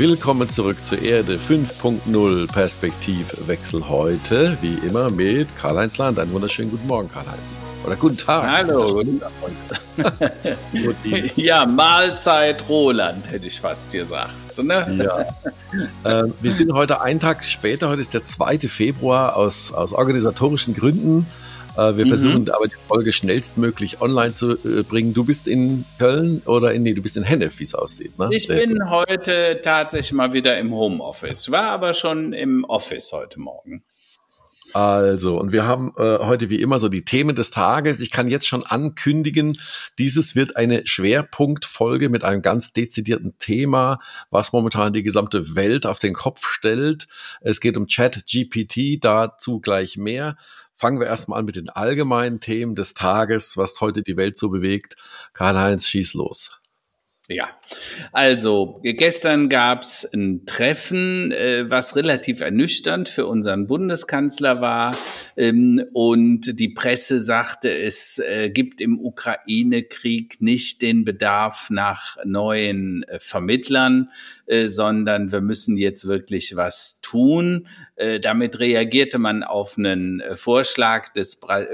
Willkommen zurück zur Erde 5.0 Perspektivwechsel heute, wie immer mit Karl-Heinz Land. Einen wunderschönen guten Morgen, Karl-Heinz. Oder guten Tag. Hallo. ja, Mahlzeit Roland, hätte ich fast gesagt. Ne? Ja. äh, wir sind heute einen Tag später, heute ist der 2. Februar aus, aus organisatorischen Gründen wir mhm. versuchen aber die Folge schnellstmöglich online zu äh, bringen. Du bist in Köln oder in, nee, du bist in Hennef, wie es aussieht. Ne? Ich Sehr bin gut. heute tatsächlich mal wieder im Homeoffice, war aber schon im Office heute Morgen. Also, und wir haben äh, heute wie immer so die Themen des Tages. Ich kann jetzt schon ankündigen, dieses wird eine Schwerpunktfolge mit einem ganz dezidierten Thema, was momentan die gesamte Welt auf den Kopf stellt. Es geht um Chat GPT, dazu gleich mehr. Fangen wir erstmal an mit den allgemeinen Themen des Tages, was heute die Welt so bewegt. Karl-Heinz, schieß los. Ja, also gestern gab es ein Treffen, äh, was relativ ernüchternd für unseren Bundeskanzler war. Ähm, und die Presse sagte, es äh, gibt im Ukraine-Krieg nicht den Bedarf nach neuen äh, Vermittlern, äh, sondern wir müssen jetzt wirklich was tun. Äh, damit reagierte man auf einen äh, Vorschlag des Bra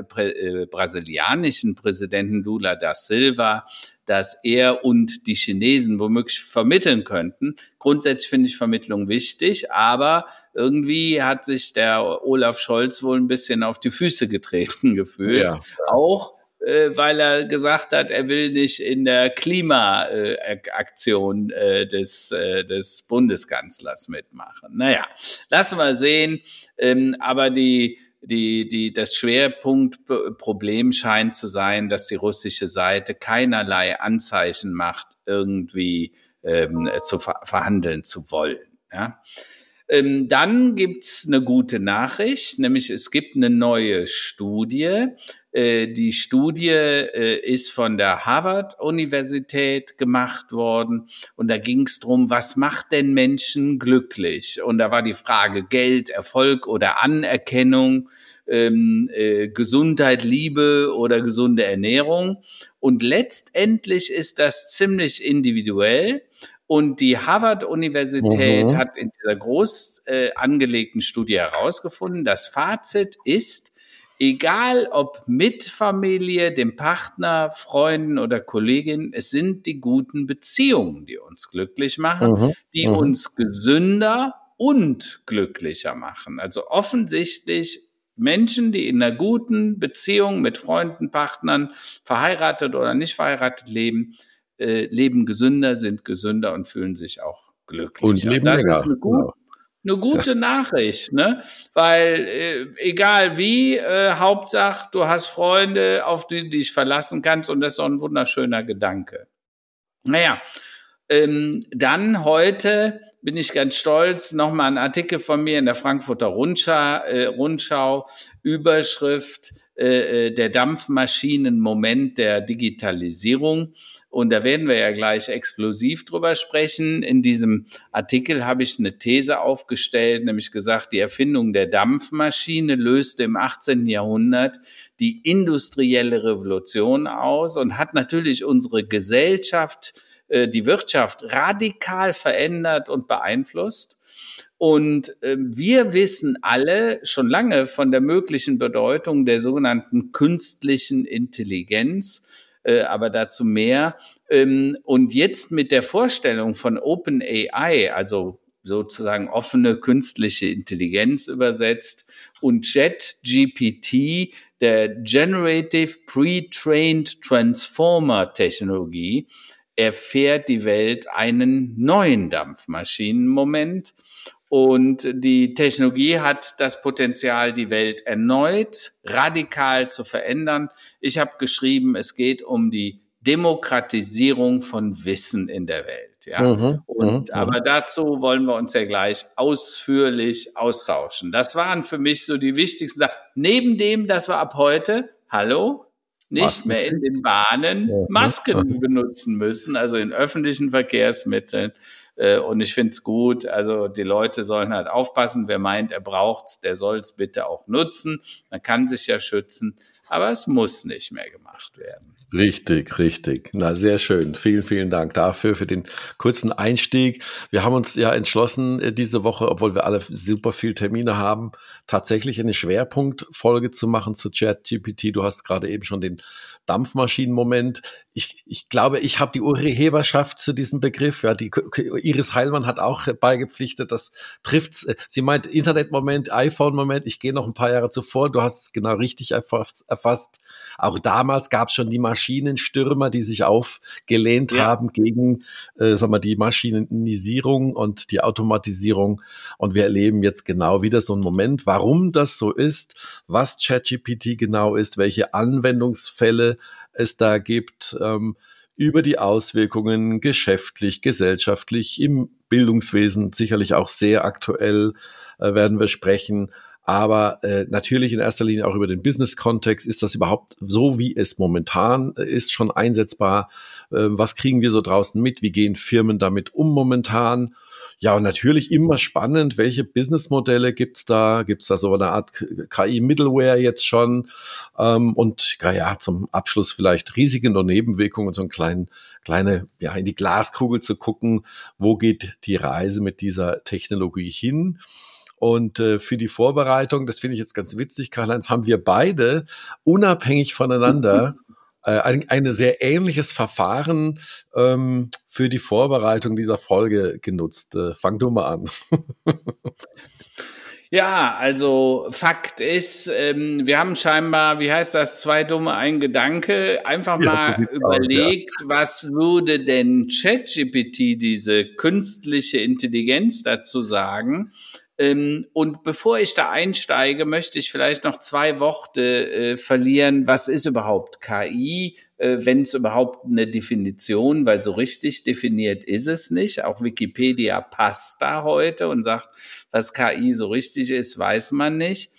brasilianischen Präsidenten Lula da Silva, dass er und die Chinesen womöglich vermitteln könnten. Grundsätzlich finde ich Vermittlung wichtig, aber irgendwie hat sich der Olaf Scholz wohl ein bisschen auf die Füße getreten gefühlt. Ja. Auch äh, weil er gesagt hat, er will nicht in der Klimaaktion äh, des, äh, des Bundeskanzlers mitmachen. Naja, lassen wir sehen. Ähm, aber die die, die, das Schwerpunktproblem scheint zu sein, dass die russische Seite keinerlei Anzeichen macht, irgendwie ähm, zu ver verhandeln zu wollen. Ja. Ähm, dann gibt's eine gute Nachricht, nämlich es gibt eine neue Studie, äh, die Studie äh, ist von der Harvard-Universität gemacht worden und da ging es darum, was macht denn Menschen glücklich? Und da war die Frage Geld, Erfolg oder Anerkennung. Ähm, äh, Gesundheit, Liebe oder gesunde Ernährung. Und letztendlich ist das ziemlich individuell. Und die Harvard-Universität mhm. hat in dieser groß äh, angelegten Studie herausgefunden, das Fazit ist, egal ob mit Familie, dem Partner, Freunden oder Kolleginnen, es sind die guten Beziehungen, die uns glücklich machen, mhm. die mhm. uns gesünder und glücklicher machen. Also offensichtlich Menschen, die in einer guten Beziehung mit Freunden, Partnern, verheiratet oder nicht verheiratet leben, äh, leben gesünder, sind gesünder und fühlen sich auch glücklicher. Und leben das länger. Ist eine gute, genau eine gute Nachricht, ne? Weil äh, egal wie, äh, Hauptsache du hast Freunde, auf die du dich verlassen kannst und das ist auch ein wunderschöner Gedanke. Naja, ähm, dann heute bin ich ganz stolz, nochmal ein Artikel von mir in der Frankfurter Rundschau, äh, Rundschau Überschrift äh, äh der Dampfmaschinen-Moment der Digitalisierung. Und da werden wir ja gleich explosiv drüber sprechen. In diesem Artikel habe ich eine These aufgestellt, nämlich gesagt, die Erfindung der Dampfmaschine löste im 18. Jahrhundert die industrielle Revolution aus und hat natürlich unsere Gesellschaft, äh, die Wirtschaft radikal verändert und beeinflusst. Und äh, wir wissen alle schon lange von der möglichen Bedeutung der sogenannten künstlichen Intelligenz äh, aber dazu mehr. Ähm, und jetzt mit der Vorstellung von Open AI, also sozusagen offene künstliche Intelligenz übersetzt und Jet GPT, der Generative Pre-Trained Transformer Technologie, erfährt die Welt einen neuen Dampfmaschinenmoment. Und die Technologie hat das Potenzial, die Welt erneut radikal zu verändern. Ich habe geschrieben, es geht um die Demokratisierung von Wissen in der Welt. Ja? Mhm, und, mhm, aber dazu wollen wir uns ja gleich ausführlich austauschen. Das waren für mich so die wichtigsten Sachen. Neben dem, dass wir ab heute, hallo, nicht Masken. mehr in den Bahnen ne? Masken benutzen müssen, also in öffentlichen Verkehrsmitteln und ich finde es gut. Also die Leute sollen halt aufpassen. Wer meint, er braucht's, der soll es bitte auch nutzen. Man kann sich ja schützen, aber es muss nicht mehr gemacht gemacht werden. Richtig, richtig. Na, sehr schön. Vielen, vielen Dank dafür, für den kurzen Einstieg. Wir haben uns ja entschlossen, äh, diese Woche, obwohl wir alle super viel Termine haben, tatsächlich eine Schwerpunktfolge zu machen zu ChatGPT. Du hast gerade eben schon den Dampfmaschinenmoment. Ich, ich glaube, ich habe die Urheberschaft zu diesem Begriff. Ja, die Iris Heilmann hat auch beigepflichtet. Das trifft's. Sie meint Internetmoment, iPhone-Moment. Ich gehe noch ein paar Jahre zuvor. Du hast es genau richtig erfasst. Auch damals gab es schon die Maschinenstürmer, die sich aufgelehnt ja. haben gegen, äh, sag mal, die Maschinisierung und die Automatisierung. Und wir erleben jetzt genau wieder so einen Moment, warum das so ist, was ChatGPT genau ist, welche Anwendungsfälle es da gibt, ähm, über die Auswirkungen geschäftlich, gesellschaftlich, im Bildungswesen sicherlich auch sehr aktuell äh, werden wir sprechen. Aber äh, natürlich in erster Linie auch über den Business-Kontext. Ist das überhaupt so, wie es momentan äh, ist, schon einsetzbar? Äh, was kriegen wir so draußen mit? Wie gehen Firmen damit um momentan? Ja, und natürlich immer spannend, welche Businessmodelle gibt's da? Gibt's da so eine Art KI-Middleware jetzt schon? Ähm, und ja, zum Abschluss vielleicht Risiken und Nebenwirkungen und so ein kleinen, kleine, ja, in die Glaskugel zu gucken, wo geht die Reise mit dieser Technologie hin? Und äh, für die Vorbereitung, das finde ich jetzt ganz witzig, Karl-Heinz, haben wir beide unabhängig voneinander äh, ein, ein sehr ähnliches Verfahren ähm, für die Vorbereitung dieser Folge genutzt. Äh, fang du mal an. Ja, also Fakt ist, ähm, wir haben scheinbar, wie heißt das, zwei dumme, ein Gedanke, einfach mal ja, überlegt, aus, ja. was würde denn ChatGPT, diese künstliche Intelligenz dazu sagen, und bevor ich da einsteige, möchte ich vielleicht noch zwei Worte äh, verlieren. Was ist überhaupt KI? Äh, Wenn es überhaupt eine Definition, weil so richtig definiert ist es nicht. Auch Wikipedia passt da heute und sagt, was KI so richtig ist, weiß man nicht.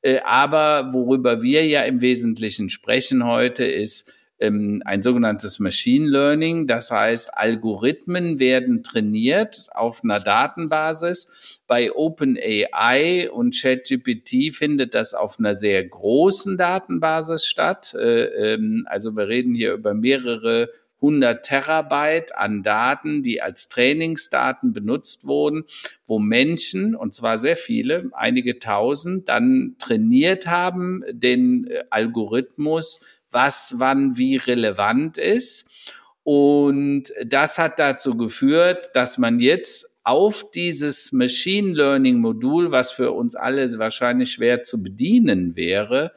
Äh, aber worüber wir ja im Wesentlichen sprechen heute ist, ähm, ein sogenanntes Machine Learning. Das heißt, Algorithmen werden trainiert auf einer Datenbasis. Bei OpenAI und ChatGPT findet das auf einer sehr großen Datenbasis statt. Äh, ähm, also wir reden hier über mehrere 100 Terabyte an Daten, die als Trainingsdaten benutzt wurden, wo Menschen, und zwar sehr viele, einige tausend, dann trainiert haben, den äh, Algorithmus was wann wie relevant ist. Und das hat dazu geführt, dass man jetzt auf dieses Machine Learning Modul, was für uns alle wahrscheinlich schwer zu bedienen wäre,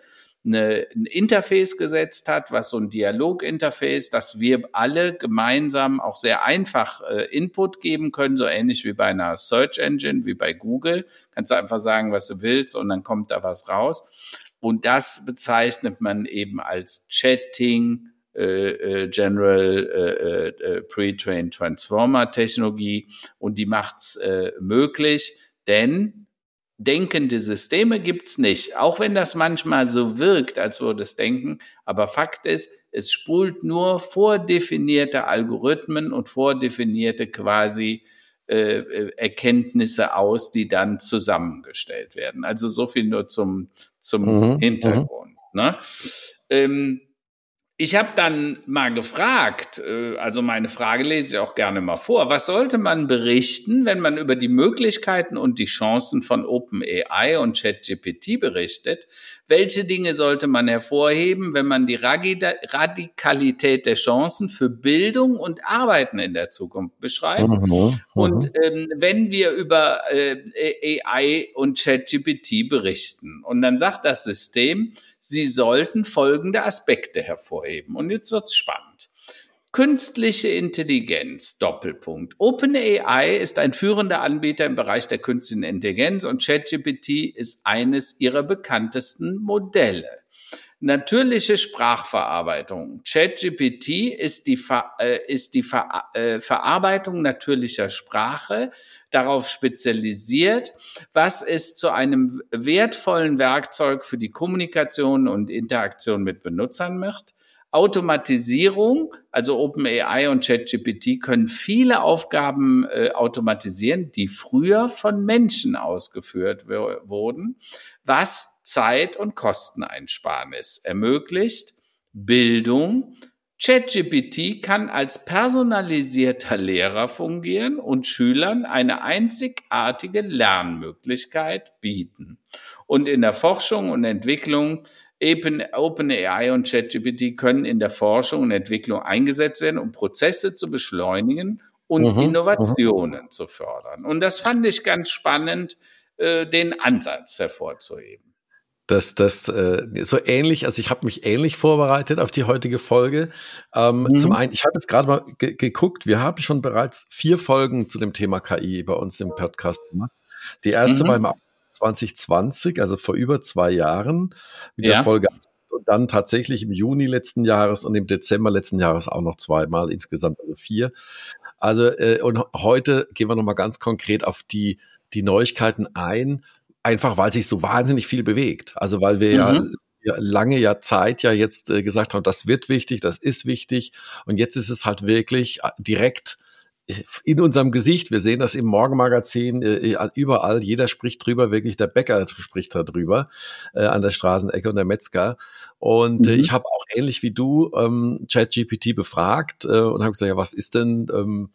eine, ein Interface gesetzt hat, was so ein Dialoginterface, dass wir alle gemeinsam auch sehr einfach äh, Input geben können, so ähnlich wie bei einer Search Engine, wie bei Google. Kannst du einfach sagen, was du willst und dann kommt da was raus. Und das bezeichnet man eben als Chatting, äh, äh, General äh, äh, Pre-Trained Transformer Technologie und die macht's äh, möglich, denn denkende Systeme gibt's nicht. Auch wenn das manchmal so wirkt, als würde es denken, aber Fakt ist, es spult nur vordefinierte Algorithmen und vordefinierte quasi äh, äh, Erkenntnisse aus, die dann zusammengestellt werden. Also so viel nur zum, zum mhm, mhm. Hintergrund. Ne? Ähm, ich habe dann mal gefragt, äh, also meine Frage lese ich auch gerne mal vor, was sollte man berichten, wenn man über die Möglichkeiten und die Chancen von OpenAI und ChatGPT berichtet? Welche Dinge sollte man hervorheben, wenn man die Radikalität der Chancen für Bildung und Arbeiten in der Zukunft beschreibt? Mhm, mhm. und ähm, wenn wir über äh, AI und ChatGPT berichten und dann sagt das System, Sie sollten folgende Aspekte hervorheben. Und jetzt wird's spannend. Künstliche Intelligenz, Doppelpunkt. OpenAI ist ein führender Anbieter im Bereich der künstlichen Intelligenz und ChatGPT ist eines ihrer bekanntesten Modelle. Natürliche Sprachverarbeitung. ChatGPT ist die, Ver, äh, ist die Ver, äh, Verarbeitung natürlicher Sprache darauf spezialisiert, was es zu einem wertvollen Werkzeug für die Kommunikation und Interaktion mit Benutzern macht. Automatisierung, also OpenAI und ChatGPT können viele Aufgaben äh, automatisieren, die früher von Menschen ausgeführt wurden, was Zeit- und Kosteneinsparnis ermöglicht. Bildung. ChatGPT kann als personalisierter Lehrer fungieren und Schülern eine einzigartige Lernmöglichkeit bieten. Und in der Forschung und Entwicklung OpenAI und ChatGPT können in der Forschung und Entwicklung eingesetzt werden, um Prozesse zu beschleunigen und mhm, Innovationen mhm. zu fördern. Und das fand ich ganz spannend, äh, den Ansatz hervorzuheben. Das, das äh, so ähnlich, also ich habe mich ähnlich vorbereitet auf die heutige Folge. Ähm, mhm. Zum einen, ich habe jetzt gerade mal ge geguckt, wir haben schon bereits vier Folgen zu dem Thema KI bei uns im Podcast gemacht. Die erste mhm. beim 2020, also vor über zwei Jahren, mit ja. der Folge und dann tatsächlich im Juni letzten Jahres und im Dezember letzten Jahres auch noch zweimal, insgesamt also vier. Also äh, und heute gehen wir nochmal ganz konkret auf die die Neuigkeiten ein, einfach weil sich so wahnsinnig viel bewegt. Also weil wir mhm. ja lange ja Zeit ja jetzt äh, gesagt haben, das wird wichtig, das ist wichtig und jetzt ist es halt wirklich äh, direkt in unserem Gesicht. Wir sehen das im Morgenmagazin äh, überall. Jeder spricht drüber, wirklich der Bäcker spricht da drüber äh, an der Straßenecke und der Metzger. Und äh, mhm. ich habe auch ähnlich wie du ähm, ChatGPT befragt äh, und habe gesagt, ja, was ist denn ähm,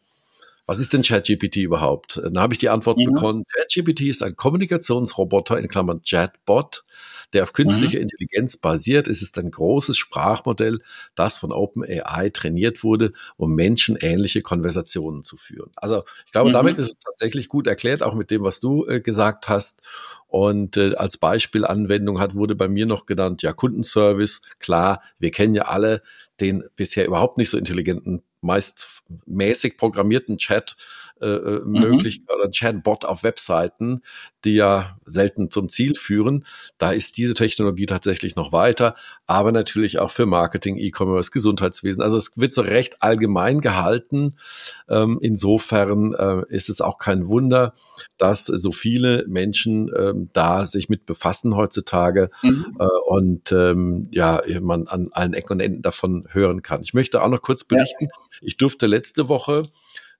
was ist denn ChatGPT überhaupt? Dann habe ich die Antwort mhm. bekommen, ChatGPT ist ein Kommunikationsroboter in Klammern Chatbot, der auf künstliche mhm. Intelligenz basiert. Es ist ein großes Sprachmodell, das von OpenAI trainiert wurde, um menschenähnliche Konversationen zu führen. Also ich glaube, mhm. damit ist es tatsächlich gut erklärt, auch mit dem, was du äh, gesagt hast. Und äh, als Beispielanwendung hat, wurde bei mir noch genannt, ja, Kundenservice. Klar, wir kennen ja alle den bisher überhaupt nicht so intelligenten meist mäßig programmierten Chat äh, äh mhm. möglich oder Chatbot auf Webseiten, die ja selten zum Ziel führen. Da ist diese Technologie tatsächlich noch weiter, aber natürlich auch für Marketing, E-Commerce, Gesundheitswesen. Also es wird so recht allgemein gehalten. Ähm, insofern äh, ist es auch kein Wunder, dass so viele Menschen ähm, da sich mit befassen heutzutage mhm. äh, und ähm, ja, man an allen Ecken und Enden davon hören kann. Ich möchte auch noch kurz berichten. Ja. Ich durfte letzte Woche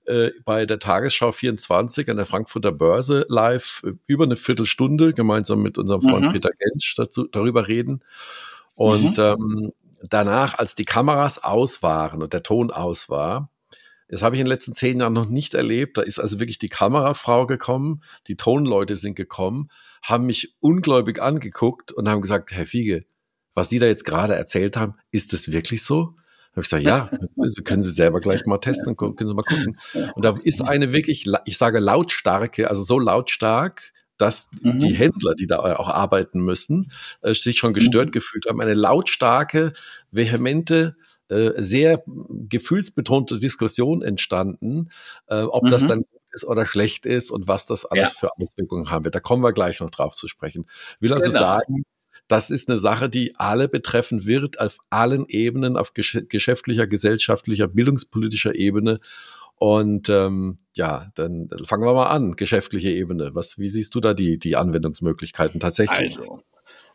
äh, bei der Tagesschau 24 an der Frankfurter Börse live äh, über eine Viertelstunde gemeinsam mit unserem Freund mhm. Peter Gensch dazu, darüber reden. Und mhm. ähm, danach, als die Kameras aus waren und der Ton aus war, das habe ich in den letzten zehn Jahren noch nicht erlebt. Da ist also wirklich die Kamerafrau gekommen, die Tonleute sind gekommen, haben mich ungläubig angeguckt und haben gesagt, Herr Fiege, was Sie da jetzt gerade erzählt haben, ist das wirklich so? Habe ich gesagt, ja, können Sie selber gleich mal testen, können Sie mal gucken. Und da ist eine wirklich, ich sage lautstarke, also so lautstark, dass mhm. die Händler, die da auch arbeiten müssen, äh, sich schon gestört mhm. gefühlt haben. Eine lautstarke, vehemente, äh, sehr gefühlsbetonte Diskussion entstanden, äh, ob mhm. das dann gut ist oder schlecht ist und was das alles ja. für Auswirkungen haben wird. Da kommen wir gleich noch drauf zu sprechen. Ich will also genau. sagen, das ist eine Sache, die alle betreffen wird, auf allen Ebenen, auf geschäftlicher, gesellschaftlicher, bildungspolitischer Ebene. Und ähm, ja, dann, dann fangen wir mal an, geschäftliche Ebene. Was, wie siehst du da die, die Anwendungsmöglichkeiten tatsächlich? Also,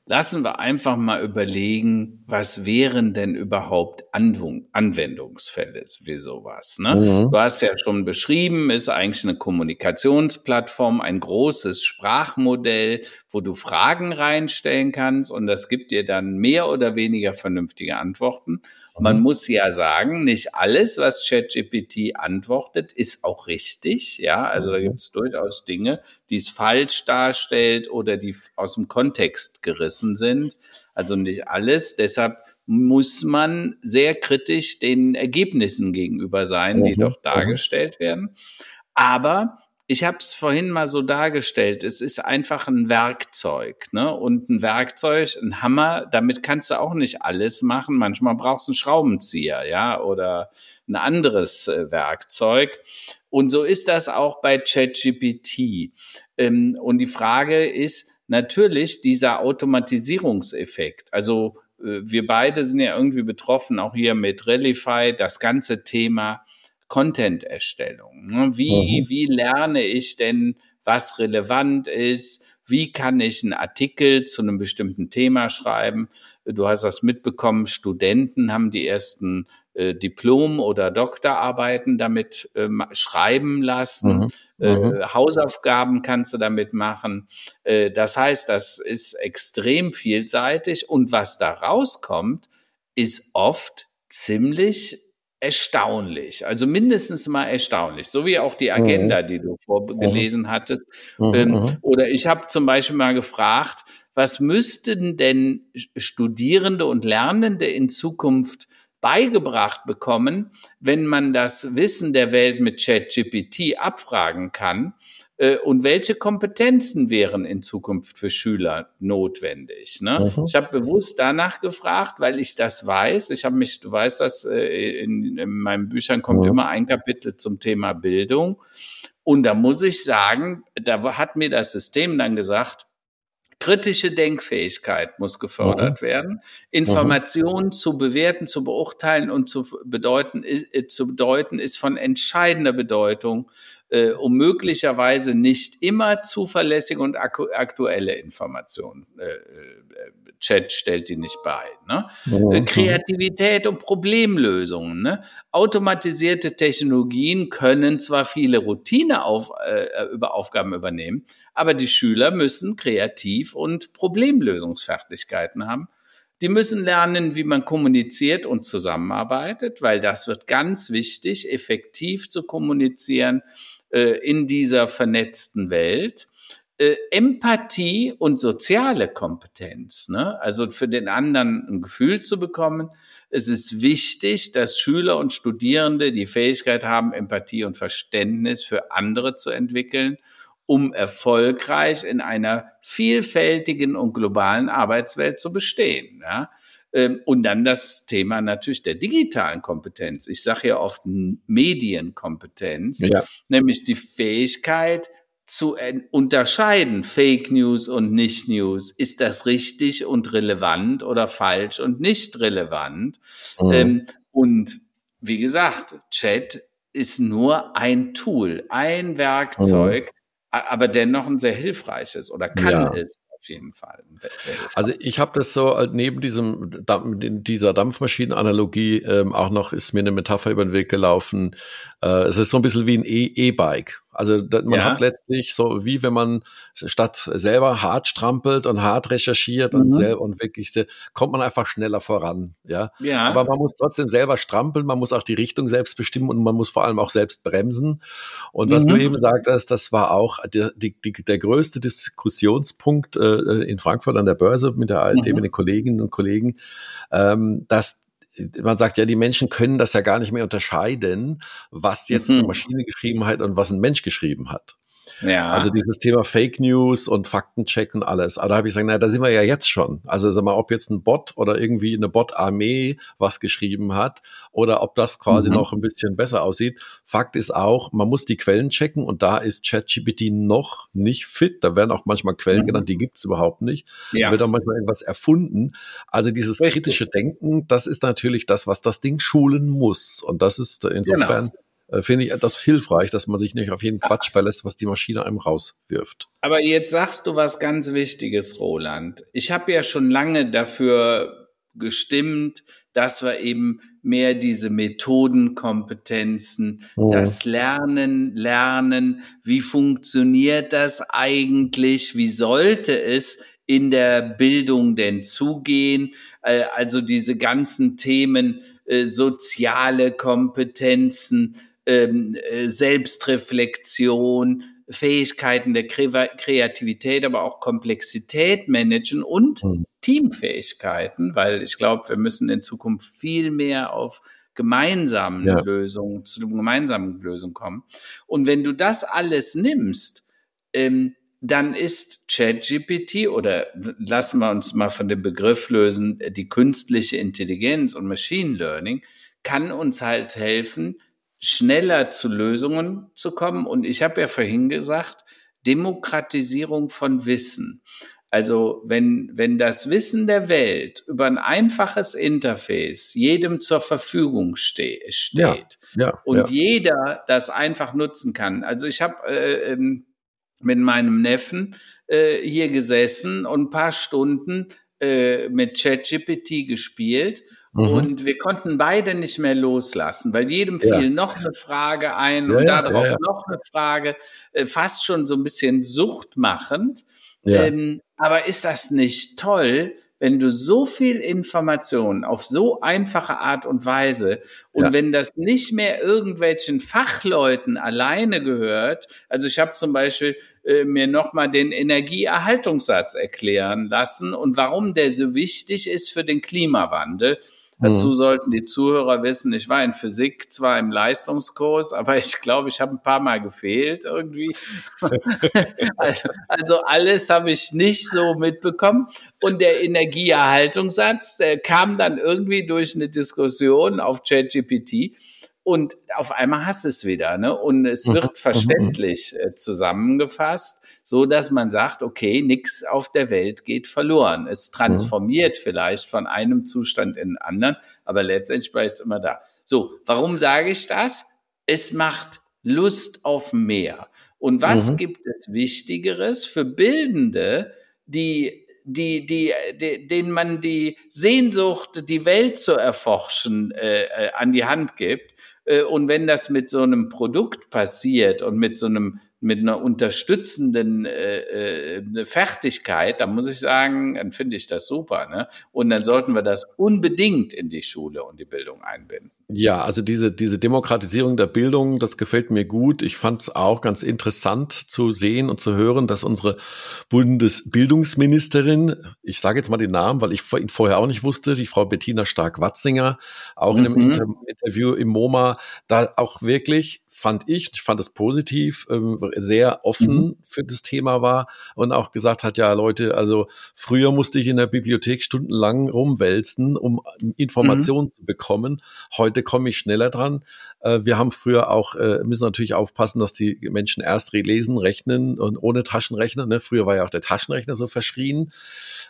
lassen wir einfach mal überlegen, was wären denn überhaupt Anwendungsfälle für sowas. Ne? Mhm. Du hast ja schon beschrieben, ist eigentlich eine Kommunikationsplattform, ein großes Sprachmodell, wo du Fragen reinstellen kannst und das gibt dir dann mehr oder weniger vernünftige Antworten. Man mhm. muss ja sagen, nicht alles, was ChatGPT antwortet, ist auch richtig. Ja, also da mhm. gibt es durchaus Dinge, die es falsch darstellt oder die aus dem Kontext gerissen sind. Also nicht alles. Deshalb muss man sehr kritisch den Ergebnissen gegenüber sein, die mhm. dort dargestellt werden. Aber ich habe es vorhin mal so dargestellt, es ist einfach ein Werkzeug. Ne? Und ein Werkzeug, ein Hammer, damit kannst du auch nicht alles machen. Manchmal brauchst du einen Schraubenzieher, ja, oder ein anderes äh, Werkzeug. Und so ist das auch bei ChatGPT. Ähm, und die Frage ist natürlich dieser Automatisierungseffekt. Also äh, wir beide sind ja irgendwie betroffen, auch hier mit Relify, das ganze Thema Content-Erstellung. Ne? Wie, mhm. wie lerne ich denn, was relevant ist? Wie kann ich einen Artikel zu einem bestimmten Thema schreiben? Du hast das mitbekommen, Studenten haben die ersten äh, Diplom- oder Doktorarbeiten damit äh, schreiben lassen. Mhm. Äh, mhm. Hausaufgaben kannst du damit machen. Äh, das heißt, das ist extrem vielseitig. Und was da rauskommt, ist oft ziemlich erstaunlich, also mindestens mal erstaunlich, so wie auch die Agenda, mhm. die du vorgelesen mhm. hattest. Mhm. Ähm, oder ich habe zum Beispiel mal gefragt, was müssten denn Studierende und Lernende in Zukunft beigebracht bekommen, wenn man das Wissen der Welt mit ChatGPT abfragen kann? Äh, und welche Kompetenzen wären in Zukunft für Schüler notwendig? Ne? Mhm. Ich habe bewusst danach gefragt, weil ich das weiß. Ich habe mich, du weißt das, äh, in, in meinen Büchern kommt mhm. immer ein Kapitel zum Thema Bildung. Und da muss ich sagen, da hat mir das System dann gesagt, kritische Denkfähigkeit muss gefördert mhm. werden. Informationen mhm. zu bewerten, zu beurteilen und zu bedeuten, äh, zu bedeuten, ist von entscheidender Bedeutung äh, um möglicherweise nicht immer zuverlässige und aktuelle Informationen. Äh, äh, Chat stellt die nicht bei. Ne? Mhm. Kreativität und Problemlösungen. Ne? Automatisierte Technologien können zwar viele Routine auf, äh, über Aufgaben übernehmen, aber die Schüler müssen kreativ und Problemlösungsfertigkeiten haben. Die müssen lernen, wie man kommuniziert und zusammenarbeitet, weil das wird ganz wichtig, effektiv zu kommunizieren äh, in dieser vernetzten Welt. Äh, Empathie und soziale Kompetenz, ne? also für den anderen ein Gefühl zu bekommen. Es ist wichtig, dass Schüler und Studierende die Fähigkeit haben, Empathie und Verständnis für andere zu entwickeln, um erfolgreich in einer vielfältigen und globalen Arbeitswelt zu bestehen. Ja? Ähm, und dann das Thema natürlich der digitalen Kompetenz. Ich sage ja oft Medienkompetenz, ja. nämlich die Fähigkeit, zu unterscheiden, Fake News und Nicht News. Ist das richtig und relevant oder falsch und nicht relevant? Mhm. Ähm, und wie gesagt, Chat ist nur ein Tool, ein Werkzeug, mhm. aber dennoch ein sehr hilfreiches oder kann ja. es jeden Fall. Also ich habe das so halt neben diesem dieser Dampfmaschinenanalogie ähm, auch noch ist mir eine Metapher über den Weg gelaufen. Äh, es ist so ein bisschen wie ein E-Bike. Also man ja. hat letztlich so, wie wenn man statt selber hart strampelt und hart recherchiert mhm. und selber und wirklich kommt man einfach schneller voran. Ja? ja. Aber man muss trotzdem selber strampeln, man muss auch die Richtung selbst bestimmen und man muss vor allem auch selbst bremsen. Und was mhm. du eben sagtest, das war auch die, die, die, der größte Diskussionspunkt äh, in Frankfurt an der Börse mit der ALT, mhm. mit den Kolleginnen und Kollegen, ähm, dass man sagt ja, die Menschen können das ja gar nicht mehr unterscheiden, was jetzt mhm. eine Maschine geschrieben hat und was ein Mensch geschrieben hat. Ja. Also dieses Thema Fake News und Faktencheck und alles. Aber da habe ich gesagt, naja, da sind wir ja jetzt schon. Also sag mal, ob jetzt ein Bot oder irgendwie eine Bot-Armee was geschrieben hat oder ob das quasi mhm. noch ein bisschen besser aussieht. Fakt ist auch, man muss die Quellen checken und da ist ChatGPT noch nicht fit. Da werden auch manchmal Quellen mhm. genannt, die gibt's überhaupt nicht. Ja. Da wird auch manchmal irgendwas erfunden. Also dieses Richtig. kritische Denken, das ist natürlich das, was das Ding schulen muss. Und das ist insofern genau äh, finde ich das hilfreich, dass man sich nicht auf jeden Quatsch verlässt, was die Maschine einem rauswirft. Aber jetzt sagst du was ganz Wichtiges, Roland. Ich habe ja schon lange dafür gestimmt, dass wir eben mehr diese Methodenkompetenzen, oh. das Lernen, Lernen, wie funktioniert das eigentlich, wie sollte es in der Bildung denn zugehen, äh, also diese ganzen Themen, äh, soziale Kompetenzen, ähm, äh, Selbstreflexion, Fähigkeiten der Kreativität, aber auch Komplexität managen und mhm. Teamfähigkeiten, weil ich glaube, wir müssen in Zukunft viel mehr auf gemeinsamen ja. Lösungen, zu gemeinsamen Lösungen kommen. Und wenn du das alles nimmst, ähm, dann ist ChatGPT oder lassen wir uns mal von dem Begriff lösen, die künstliche Intelligenz und Machine Learning kann uns halt helfen, schneller zu Lösungen zu kommen. Und ich habe ja vorhin gesagt, Demokratisierung von Wissen. Also wenn, wenn das Wissen der Welt über ein einfaches Interface jedem zur Verfügung ste steht ja, ja, und ja. jeder das einfach nutzen kann. Also ich habe äh, ähm, mit meinem Neffen äh, hier gesessen und ein paar Stunden äh, mit ChatGPT gespielt Mhm. Und wir konnten beide nicht mehr loslassen, weil jedem ja. fiel noch eine Frage ein ja, und darauf ja, noch eine Frage, äh, fast schon so ein bisschen suchtmachend. Ähm, aber ist das nicht toll, wenn du so viel Information auf so einfache Art und Weise und ja. wenn das nicht mehr irgendwelchen Fachleuten alleine gehört, also ich habe zum Beispiel äh, mir nochmal den Energieerhaltungssatz erklären lassen und warum der so wichtig ist für den Klimawandel. Dazu mhm. sollten die Zuhörer wissen, ich war in Physik zwar im Leistungskurs, aber ich glaube, ich habe ein paar Mal gefehlt irgendwie. also, also, alles habe ich nicht so mitbekommen. Und der Energieerhaltungssatz, der kam dann irgendwie durch eine Diskussion auf ChatGPT. Und auf einmal hast du es wieder, ne? Und es mhm. wird mhm. verständlich äh, zusammengefasst so dass man sagt, okay, nichts auf der Welt geht verloren. Es transformiert mhm. vielleicht von einem Zustand in den anderen, aber letztendlich bleibt es immer da. So, warum sage ich das? Es macht Lust auf mehr. Und was mhm. gibt es Wichtigeres für Bildende, die die, die, die, denen man die Sehnsucht, die Welt zu erforschen, äh, äh, an die Hand gibt. Äh, und wenn das mit so einem Produkt passiert und mit so einem mit einer unterstützenden äh, äh, Fertigkeit, dann muss ich sagen, dann finde ich das super. Ne? Und dann sollten wir das unbedingt in die Schule und die Bildung einbinden. Ja, also diese, diese Demokratisierung der Bildung, das gefällt mir gut. Ich fand es auch ganz interessant zu sehen und zu hören, dass unsere Bundesbildungsministerin, ich sage jetzt mal den Namen, weil ich ihn vorher auch nicht wusste, die Frau Bettina Stark-Watzinger, auch mhm. in einem mhm. Inter Interview im MoMA, da auch wirklich fand ich, ich fand es positiv, ähm, sehr offen mhm. für das Thema war und auch gesagt hat, ja Leute, also früher musste ich in der Bibliothek stundenlang rumwälzen, um Informationen mhm. zu bekommen. Heute komme ich schneller dran. Äh, wir haben früher auch, äh, müssen natürlich aufpassen, dass die Menschen erst lesen, rechnen und ohne Taschenrechner. Ne? Früher war ja auch der Taschenrechner so verschrien.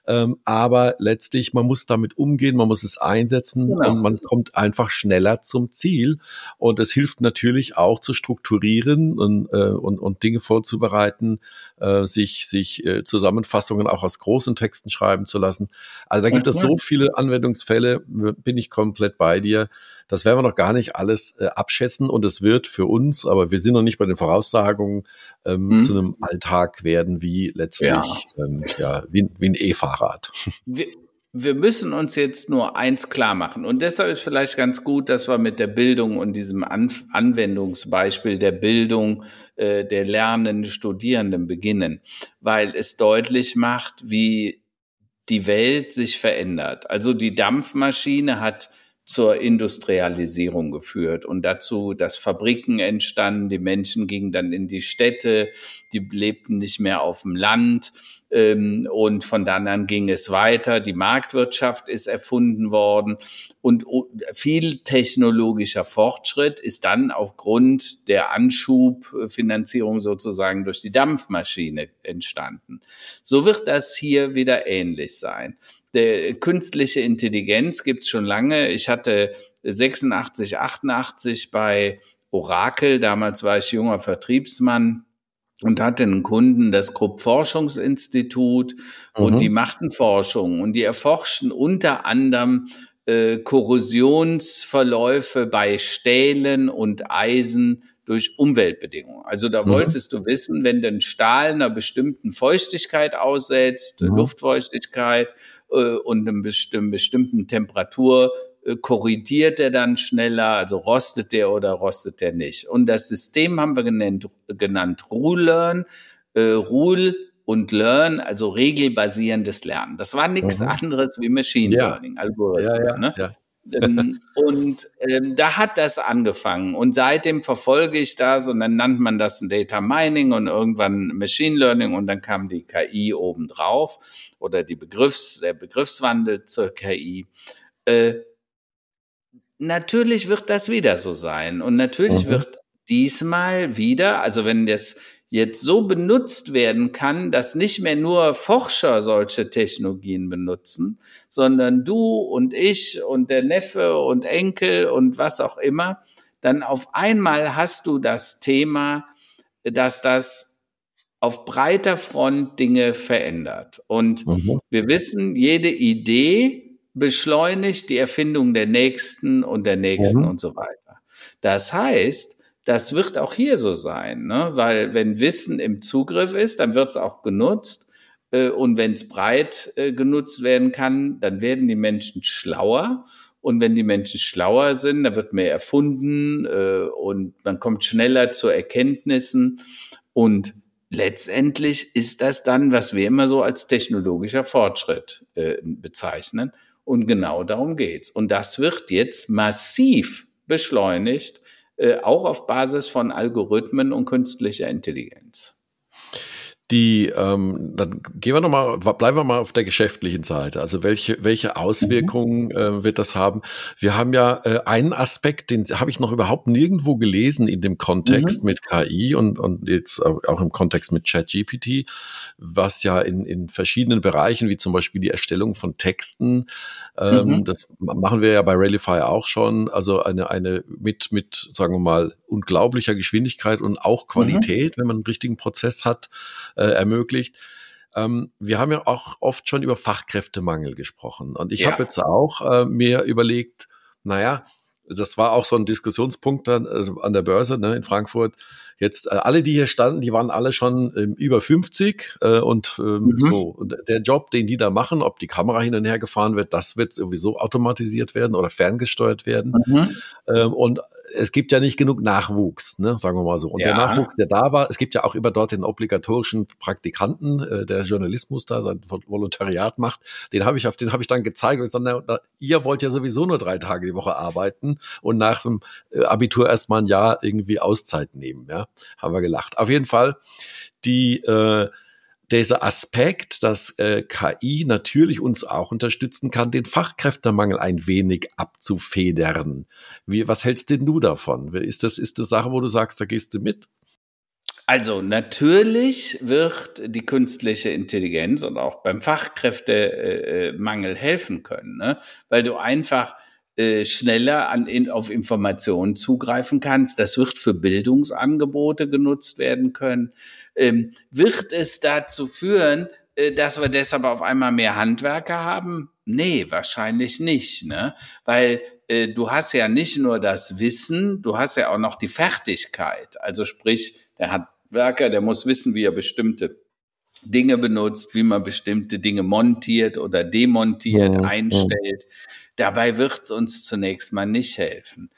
Ähm, aber letztlich, man muss damit umgehen, man muss es einsetzen genau. und man kommt einfach schneller zum Ziel. Und es hilft natürlich auch zu strukturieren und, äh, und, und Dinge vorzubereiten, sich, sich Zusammenfassungen auch aus großen Texten schreiben zu lassen. Also da gibt es so viele Anwendungsfälle, bin ich komplett bei dir. Das werden wir noch gar nicht alles äh, abschätzen und es wird für uns, aber wir sind noch nicht bei den Voraussagungen, ähm, mhm. zu einem Alltag werden wie letztlich, ja, ähm, ja wie, wie ein E-Fahrrad. Wir, müssen uns jetzt nur eins klar machen. Und deshalb ist vielleicht ganz gut, dass wir mit der Bildung und diesem An Anwendungsbeispiel der Bildung äh, der lernenden Studierenden beginnen, weil es deutlich macht, wie die Welt sich verändert. Also die Dampfmaschine hat zur Industrialisierung geführt und dazu, dass Fabriken entstanden, die Menschen gingen dann in die Städte, die lebten nicht mehr auf dem Land und von dann an ging es weiter. Die Marktwirtschaft ist erfunden worden und viel technologischer Fortschritt ist dann aufgrund der Anschubfinanzierung sozusagen durch die Dampfmaschine entstanden. So wird das hier wieder ähnlich sein der künstliche Intelligenz gibt's schon lange. Ich hatte 86, 88 bei Oracle, damals war ich junger Vertriebsmann und hatte einen Kunden, das Krupp Forschungsinstitut, mhm. und die machten Forschung und die erforschten unter anderem äh, Korrosionsverläufe bei Stählen und Eisen durch Umweltbedingungen. Also da mhm. wolltest du wissen, wenn denn Stahl einer bestimmten Feuchtigkeit aussetzt, mhm. Luftfeuchtigkeit äh, und einer bestimmten, bestimmten Temperatur, äh, korrigiert er dann schneller, also rostet der oder rostet der nicht. Und das System haben wir genannt, genannt Rule Learn, äh, Rule und Learn, also regelbasierendes Lernen. Das war nichts mhm. anderes wie Machine ja. Learning, Algorithmen. Ja, ja, ne? ja. ähm, und ähm, da hat das angefangen. Und seitdem verfolge ich das und dann nannte man das Data Mining und irgendwann Machine Learning und dann kam die KI obendrauf oder die Begriffs-, der Begriffswandel zur KI. Äh, natürlich wird das wieder so sein. Und natürlich mhm. wird diesmal wieder, also wenn das jetzt so benutzt werden kann, dass nicht mehr nur Forscher solche Technologien benutzen, sondern du und ich und der Neffe und Enkel und was auch immer, dann auf einmal hast du das Thema, dass das auf breiter Front Dinge verändert. Und mhm. wir wissen, jede Idee beschleunigt die Erfindung der nächsten und der nächsten mhm. und so weiter. Das heißt, das wird auch hier so sein, ne? weil wenn Wissen im Zugriff ist, dann wird es auch genutzt. Äh, und wenn es breit äh, genutzt werden kann, dann werden die Menschen schlauer. Und wenn die Menschen schlauer sind, dann wird mehr erfunden äh, und man kommt schneller zu Erkenntnissen. Und letztendlich ist das dann, was wir immer so als technologischer Fortschritt äh, bezeichnen. Und genau darum geht's. Und das wird jetzt massiv beschleunigt, äh, auch auf Basis von Algorithmen und künstlicher Intelligenz. Die, ähm, dann gehen wir noch mal, bleiben wir mal auf der geschäftlichen Seite. Also welche welche Auswirkungen mhm. äh, wird das haben? Wir haben ja äh, einen Aspekt, den habe ich noch überhaupt nirgendwo gelesen in dem Kontext mhm. mit KI und und jetzt auch im Kontext mit ChatGPT, was ja in in verschiedenen Bereichen wie zum Beispiel die Erstellung von Texten, ähm, mhm. das machen wir ja bei Ralify auch schon. Also eine eine mit mit sagen wir mal unglaublicher Geschwindigkeit und auch mhm. Qualität, wenn man einen richtigen Prozess hat äh, ermöglicht. Ähm, wir haben ja auch oft schon über Fachkräftemangel gesprochen. Und ich ja. habe jetzt auch äh, mir überlegt, naja, das war auch so ein Diskussionspunkt dann, äh, an der Börse ne, in Frankfurt. Jetzt äh, alle, die hier standen, die waren alle schon ähm, über 50 äh, und ähm, mhm. so. Und der Job, den die da machen, ob die Kamera hin und her gefahren wird, das wird sowieso automatisiert werden oder ferngesteuert werden. Mhm. Ähm, und es gibt ja nicht genug Nachwuchs, ne, sagen wir mal so. Und ja. der Nachwuchs, der da war, es gibt ja auch immer dort den obligatorischen Praktikanten, äh, der Journalismus da sein Volontariat macht. Den habe ich auf, den habe ich dann gezeigt und gesagt, na, na, ihr wollt ja sowieso nur drei Tage die Woche arbeiten und nach dem äh, Abitur erstmal ein Jahr irgendwie Auszeit nehmen. Ja, haben wir gelacht. Auf jeden Fall die äh, dieser Aspekt, dass äh, KI natürlich uns auch unterstützen kann, den Fachkräftemangel ein wenig abzufedern. Wie, was hältst denn du davon? Ist das, ist das Sache, wo du sagst, da gehst du mit? Also natürlich wird die künstliche Intelligenz und auch beim Fachkräftemangel helfen können, ne? weil du einfach äh, schneller an, in, auf Informationen zugreifen kannst. Das wird für Bildungsangebote genutzt werden können. Ähm, wird es dazu führen, äh, dass wir deshalb auf einmal mehr Handwerker haben? Nee, wahrscheinlich nicht, ne? Weil äh, du hast ja nicht nur das Wissen, du hast ja auch noch die Fertigkeit. Also sprich, der Handwerker, der muss wissen, wie er bestimmte Dinge benutzt, wie man bestimmte Dinge montiert oder demontiert, ja, einstellt. Ja. Dabei wird es uns zunächst mal nicht helfen.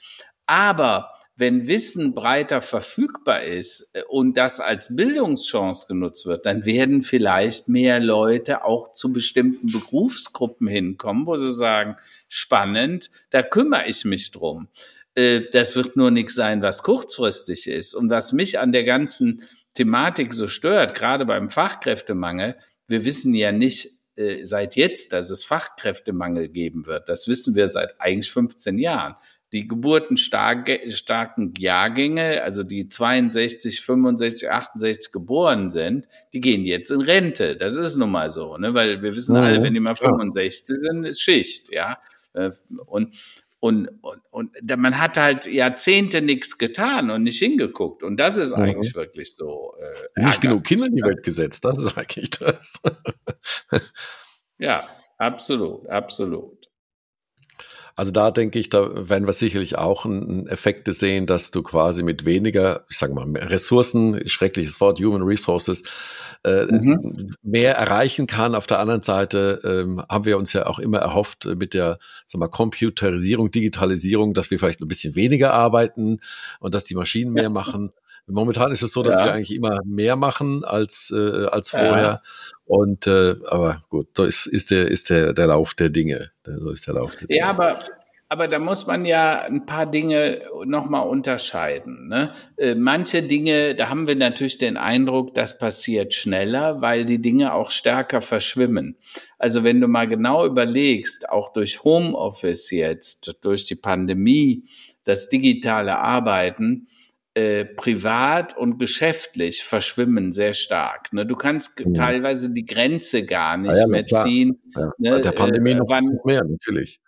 Aber wenn Wissen breiter verfügbar ist äh, und das als Bildungschance genutzt wird, dann werden vielleicht mehr Leute auch zu bestimmten Berufsgruppen hinkommen, wo sie sagen, spannend, da kümmere ich mich drum. Äh, das wird nur nichts sein, was kurzfristig ist. Und was mich an der ganzen Thematik so stört, gerade beim Fachkräftemangel, wir wissen ja nicht äh, seit jetzt, dass es Fachkräftemangel geben wird. Das wissen wir seit eigentlich 15 Jahren die geburtenstarken Jahrgänge, also die 62, 65, 68 geboren sind, die gehen jetzt in Rente. Das ist nun mal so, ne? weil wir wissen mhm. alle, wenn die mal 65 ja. sind, ist Schicht, ja. Äh, und, und, und, und man hat halt Jahrzehnte nichts getan und nicht hingeguckt. Und das ist mhm. eigentlich wirklich so. Äh, nicht genug Kinder in die Welt gesetzt, das ist eigentlich das. ja, absolut, absolut. Also da denke ich, da werden wir sicherlich auch einen Effekt sehen, dass du quasi mit weniger, ich sage mal, Ressourcen, schreckliches Wort, Human Resources, äh, mhm. mehr erreichen kann. Auf der anderen Seite ähm, haben wir uns ja auch immer erhofft mit der sag mal, Computerisierung, Digitalisierung, dass wir vielleicht ein bisschen weniger arbeiten und dass die Maschinen mehr ja. machen. Momentan ist es so, dass ja. wir eigentlich immer mehr machen als äh, als vorher. Ja. Und äh, aber gut, so ist, ist der ist der der Lauf der Dinge. So ist der Lauf der Dinge. Ja, aber aber da muss man ja ein paar Dinge nochmal unterscheiden. Ne? Äh, manche Dinge, da haben wir natürlich den Eindruck, das passiert schneller, weil die Dinge auch stärker verschwimmen. Also wenn du mal genau überlegst, auch durch Homeoffice jetzt, durch die Pandemie, das digitale Arbeiten, äh, privat und geschäftlich verschwimmen sehr stark. Ne? Du kannst mhm. teilweise die Grenze gar nicht ja, ja, mehr klar. ziehen. Ja. Ne? Seit der Pandemie äh, noch wann, mehr, natürlich.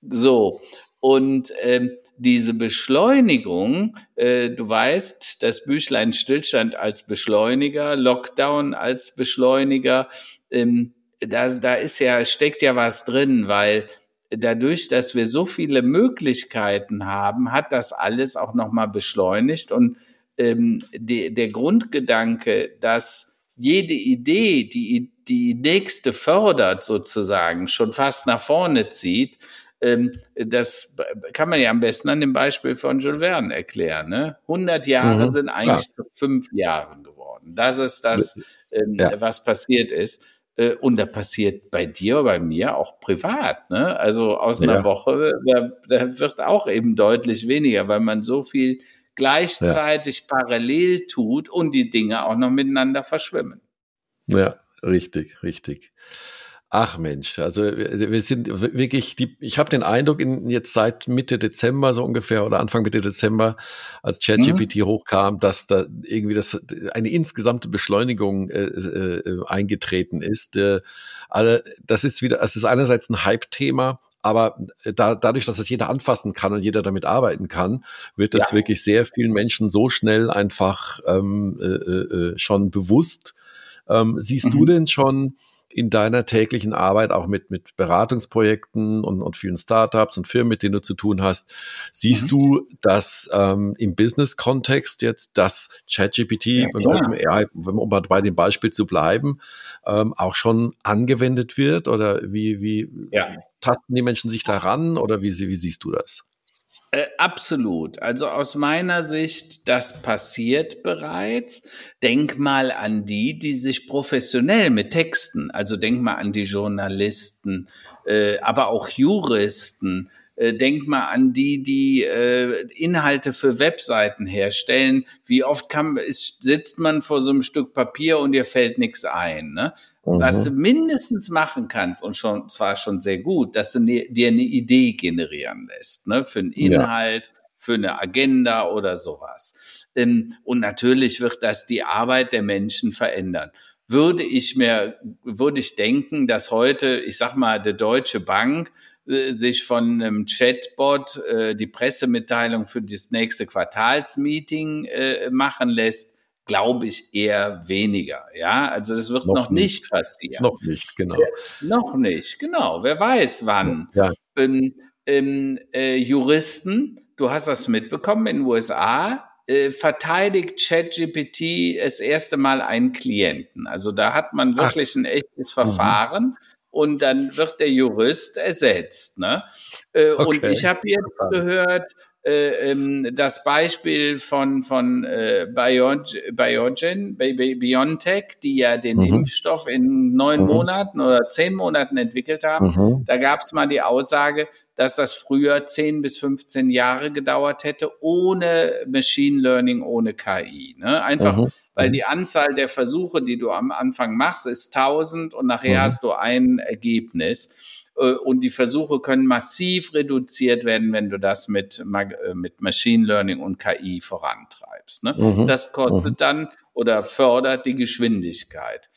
So, und ähm, diese Beschleunigung, äh, du weißt, das Büchlein Stillstand als Beschleuniger, Lockdown als Beschleuniger, ähm, da, da ist ja, steckt ja was drin, weil dadurch, dass wir so viele Möglichkeiten haben, hat das alles auch nochmal beschleunigt. Und ähm, die, der Grundgedanke, dass jede Idee, die die nächste fördert sozusagen, schon fast nach vorne zieht, ähm, das kann man ja am besten an dem Beispiel von Jules Verne erklären. Ne? 100 Jahre mhm, sind eigentlich ja. zu fünf Jahren geworden. Das ist das, ähm, ja. was passiert ist. Äh, und da passiert bei dir, bei mir auch privat. Ne? Also aus einer Woche, da, da, wird auch eben deutlich weniger, weil man so viel gleichzeitig parallel tut und die Dinge auch noch miteinander verschwimmen. Ja, richtig, richtig. Ach Mensch, also wir sind wirklich, die, ich habe den Eindruck, in, jetzt seit Mitte Dezember so ungefähr oder Anfang Mitte Dezember, als ChatGPT mhm. hochkam, dass da irgendwie das eine insgesamte Beschleunigung äh, äh, eingetreten ist. Äh, also das ist wieder, es ist einerseits ein Hype-Thema, aber da, dadurch, dass es jeder anfassen kann und jeder damit arbeiten kann, wird das ja. wirklich sehr vielen Menschen so schnell einfach ähm, äh, äh, schon bewusst. Ähm, siehst mhm. du denn schon in deiner täglichen Arbeit, auch mit, mit Beratungsprojekten und, und vielen Startups und Firmen, mit denen du zu tun hast, siehst mhm. du, dass ähm, im Business-Kontext jetzt das ChatGPT, ja, um bei dem Beispiel zu bleiben, ähm, auch schon angewendet wird? Oder wie, wie ja. tasten die Menschen sich daran oder wie, wie siehst du das? Äh, absolut. Also aus meiner Sicht, das passiert bereits. Denk mal an die, die sich professionell mit Texten, also denk mal an die Journalisten, äh, aber auch Juristen, denk mal an die, die äh, Inhalte für Webseiten herstellen. Wie oft kann, ist, sitzt man vor so einem Stück Papier und dir fällt nichts ein. Ne? Mhm. Was du mindestens machen kannst und schon zwar schon sehr gut, dass du ne, dir eine Idee generieren lässt, ne, für einen Inhalt, ja. für eine Agenda oder sowas. Ähm, und natürlich wird das die Arbeit der Menschen verändern. Würde ich mir, würde ich denken, dass heute, ich sag mal, der Deutsche Bank äh, sich von einem Chatbot äh, die Pressemitteilung für das nächste Quartalsmeeting äh, machen lässt, glaube ich eher weniger. Ja, also das wird noch, noch nicht. passieren. Noch nicht, genau. Ja, noch nicht, genau. Wer weiß wann. Ja. Ähm, ähm, äh, Juristen, du hast das mitbekommen in den USA, äh, verteidigt ChatGPT das erste Mal einen Klienten. Also da hat man wirklich Ach. ein echtes mhm. Verfahren. Mhm. Und dann wird der Jurist ersetzt. Ne? Äh, okay. Und ich habe jetzt gehört, das Beispiel von, von äh, Biogen, BioNTech, die ja den mhm. Impfstoff in neun mhm. Monaten oder zehn Monaten entwickelt haben. Mhm. Da gab es mal die Aussage, dass das früher zehn bis 15 Jahre gedauert hätte, ohne Machine Learning, ohne KI. Ne? Einfach, mhm. weil mhm. die Anzahl der Versuche, die du am Anfang machst, ist 1000 und nachher mhm. hast du ein Ergebnis. Äh, und die Versuche können massiv reduziert werden, wenn du das mit, äh, mit Machine Learning und KI vorantreibst. Ne? Mhm. Das kostet mhm. dann oder fördert die Geschwindigkeit.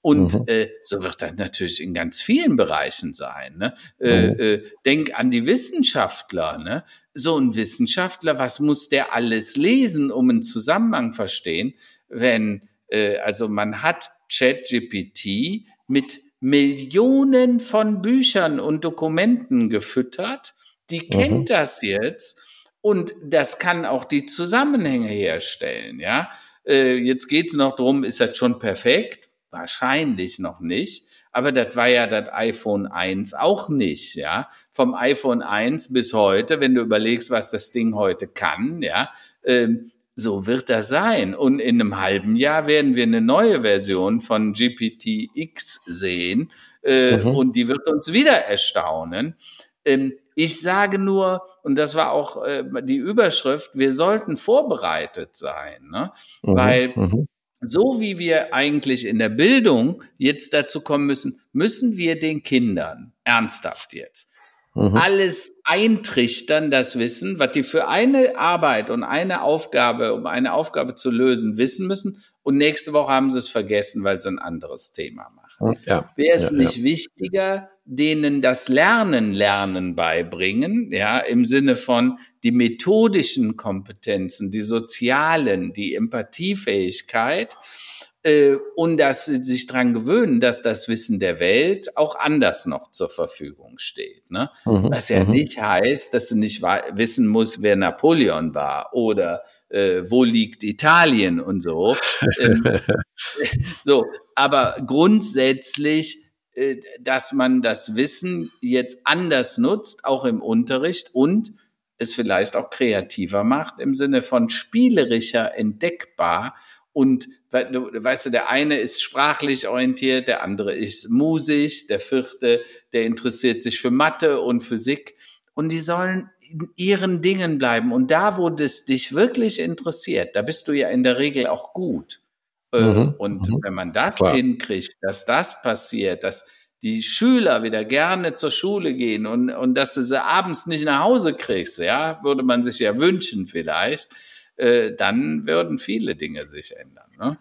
Und mhm. äh, so wird das natürlich in ganz vielen Bereichen sein. Ne? Äh, mhm. äh, denk an die Wissenschaftler. Ne? So ein Wissenschaftler, was muss der alles lesen, um einen Zusammenhang verstehen, wenn äh, also man hat ChatGPT mit Millionen von Büchern und Dokumenten gefüttert. Die kennt mhm. das jetzt und das kann auch die Zusammenhänge herstellen. Ja, äh, jetzt geht es noch drum, ist das schon perfekt? Wahrscheinlich noch nicht. Aber das war ja das iPhone 1 auch nicht, ja. Vom iPhone 1 bis heute, wenn du überlegst, was das Ding heute kann, ja, ähm, so wird das sein. Und in einem halben Jahr werden wir eine neue Version von GPT-X sehen äh, mhm. und die wird uns wieder erstaunen. Ähm, ich sage nur, und das war auch äh, die Überschrift, wir sollten vorbereitet sein, ne? Mhm. weil mhm. so wie wir eigentlich in der Bildung jetzt dazu kommen müssen, müssen wir den Kindern ernsthaft jetzt Mhm. Alles eintrichtern, das Wissen, was die für eine Arbeit und eine Aufgabe, um eine Aufgabe zu lösen, wissen müssen. Und nächste Woche haben sie es vergessen, weil sie ein anderes Thema machen. Ja, Wäre es ja, nicht ja. wichtiger, denen das Lernen, Lernen beibringen, ja, im Sinne von die methodischen Kompetenzen, die sozialen, die Empathiefähigkeit äh, und dass sie sich dran gewöhnen, dass das Wissen der Welt auch anders noch zur Verfügung steht. Ne? Mhm, Was ja mhm. nicht heißt, dass sie nicht wissen muss, wer Napoleon war oder äh, wo liegt Italien und so. ähm, so, aber grundsätzlich äh, dass man das Wissen jetzt anders nutzt, auch im Unterricht und es vielleicht auch kreativer macht im Sinne von spielerischer, entdeckbar und weißt du, der eine ist sprachlich orientiert, der andere ist musisch, der vierte, der interessiert sich für Mathe und Physik. Und die sollen in ihren Dingen bleiben. Und da, wo das dich wirklich interessiert, da bist du ja in der Regel auch gut. Äh, mhm, und mhm. wenn man das Klar. hinkriegt, dass das passiert, dass die Schüler wieder gerne zur Schule gehen und, und dass du sie abends nicht nach Hause kriegst, ja, würde man sich ja wünschen vielleicht, äh, dann würden viele Dinge sich ändern. Ne?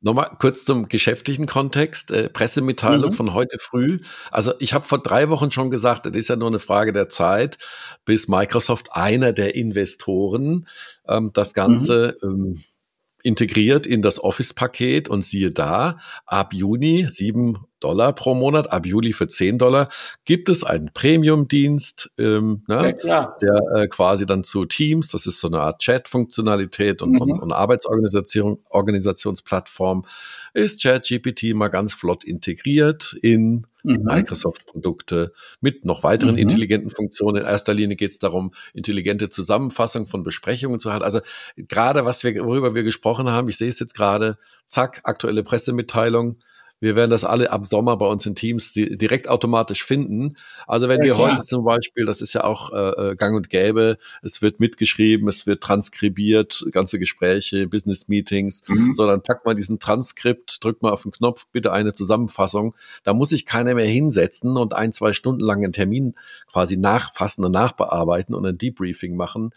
Nochmal kurz zum geschäftlichen Kontext. Äh, Pressemitteilung mhm. von heute früh. Also ich habe vor drei Wochen schon gesagt, das ist ja nur eine Frage der Zeit, bis Microsoft einer der Investoren ähm, das Ganze mhm. ähm, integriert in das Office-Paket und siehe da, ab Juni sieben Dollar pro Monat, ab Juli für 10 Dollar gibt es einen Premium-Dienst, ähm, ne, ja, der äh, quasi dann zu Teams, das ist so eine Art Chat-Funktionalität und, mhm. und, und Arbeitsorganisation, Organisationsplattform, ist ChatGPT mal ganz flott integriert in mhm. Microsoft-Produkte mit noch weiteren mhm. intelligenten Funktionen. In erster Linie geht es darum, intelligente Zusammenfassung von Besprechungen zu halten. Also gerade was wir, worüber wir gesprochen haben, ich sehe es jetzt gerade, zack, aktuelle Pressemitteilung, wir werden das alle ab Sommer bei uns in Teams direkt automatisch finden. Also wenn ja, wir klar. heute zum Beispiel, das ist ja auch äh, äh, gang und gäbe, es wird mitgeschrieben, es wird transkribiert, ganze Gespräche, Business Meetings, mhm. so dann packt man diesen Transkript, drückt mal auf den Knopf, bitte eine Zusammenfassung. Da muss sich keiner mehr hinsetzen und ein, zwei Stunden lang einen Termin quasi nachfassen und nachbearbeiten und ein Debriefing machen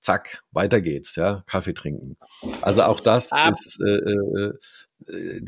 zack, weiter geht's, ja, Kaffee trinken. Also auch das Ab ist äh, äh, äh,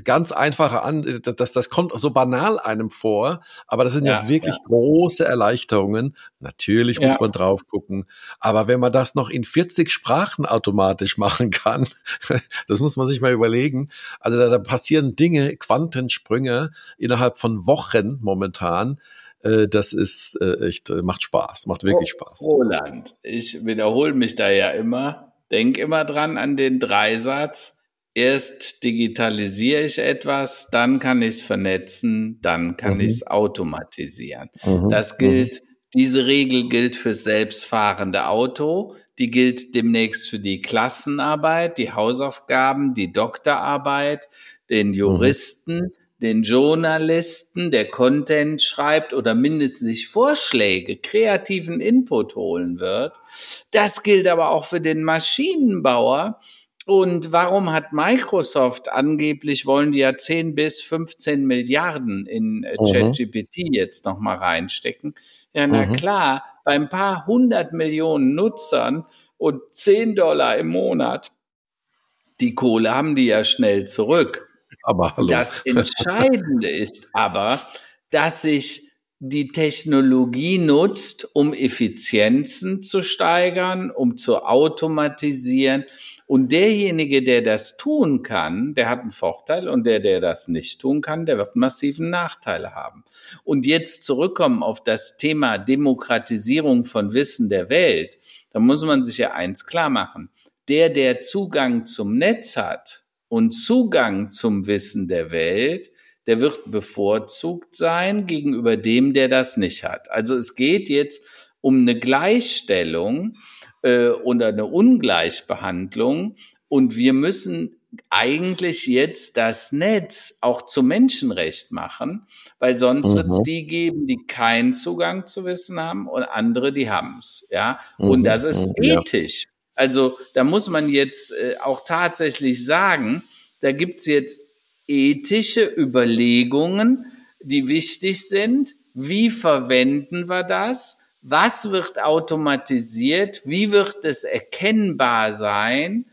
ganz einfache an, äh, das, das kommt so banal einem vor, aber das sind ja, ja wirklich ja. große Erleichterungen. Natürlich ja. muss man drauf gucken, aber wenn man das noch in 40 Sprachen automatisch machen kann, das muss man sich mal überlegen. Also da, da passieren Dinge, Quantensprünge innerhalb von Wochen momentan. Äh, das ist echt, macht Spaß, macht wirklich Spaß. Roland, ich wiederhole mich da ja immer. Denk immer dran an den Dreisatz erst digitalisiere ich etwas, dann kann ich es vernetzen, dann kann mhm. ich es automatisieren. Mhm. Das gilt, mhm. diese Regel gilt für selbstfahrende Auto, die gilt demnächst für die Klassenarbeit, die Hausaufgaben, die Doktorarbeit, den mhm. Juristen, den Journalisten, der Content schreibt oder mindestens Vorschläge, kreativen Input holen wird. Das gilt aber auch für den Maschinenbauer, und warum hat Microsoft angeblich wollen die ja 10 bis 15 Milliarden in äh, mhm. ChatGPT jetzt nochmal reinstecken? Ja, na mhm. klar, bei ein paar hundert Millionen Nutzern und 10 Dollar im Monat, die Kohle haben die ja schnell zurück. Aber hallo. Das Entscheidende ist aber, dass sich die Technologie nutzt, um Effizienzen zu steigern, um zu automatisieren und derjenige, der das tun kann, der hat einen Vorteil und der, der das nicht tun kann, der wird massiven Nachteil haben. Und jetzt zurückkommen auf das Thema Demokratisierung von Wissen der Welt, da muss man sich ja eins klar machen. Der, der Zugang zum Netz hat und Zugang zum Wissen der Welt, der wird bevorzugt sein gegenüber dem, der das nicht hat. Also es geht jetzt um eine Gleichstellung äh, und eine Ungleichbehandlung. Und wir müssen eigentlich jetzt das Netz auch zum Menschenrecht machen, weil sonst mhm. wird es die geben, die keinen Zugang zu Wissen haben und andere, die haben es. Ja? Mhm. Und das ist mhm. ethisch. Also da muss man jetzt äh, auch tatsächlich sagen, da gibt's jetzt ethische Überlegungen, die wichtig sind. Wie verwenden wir das? Was wird automatisiert, wie wird es erkennbar sein,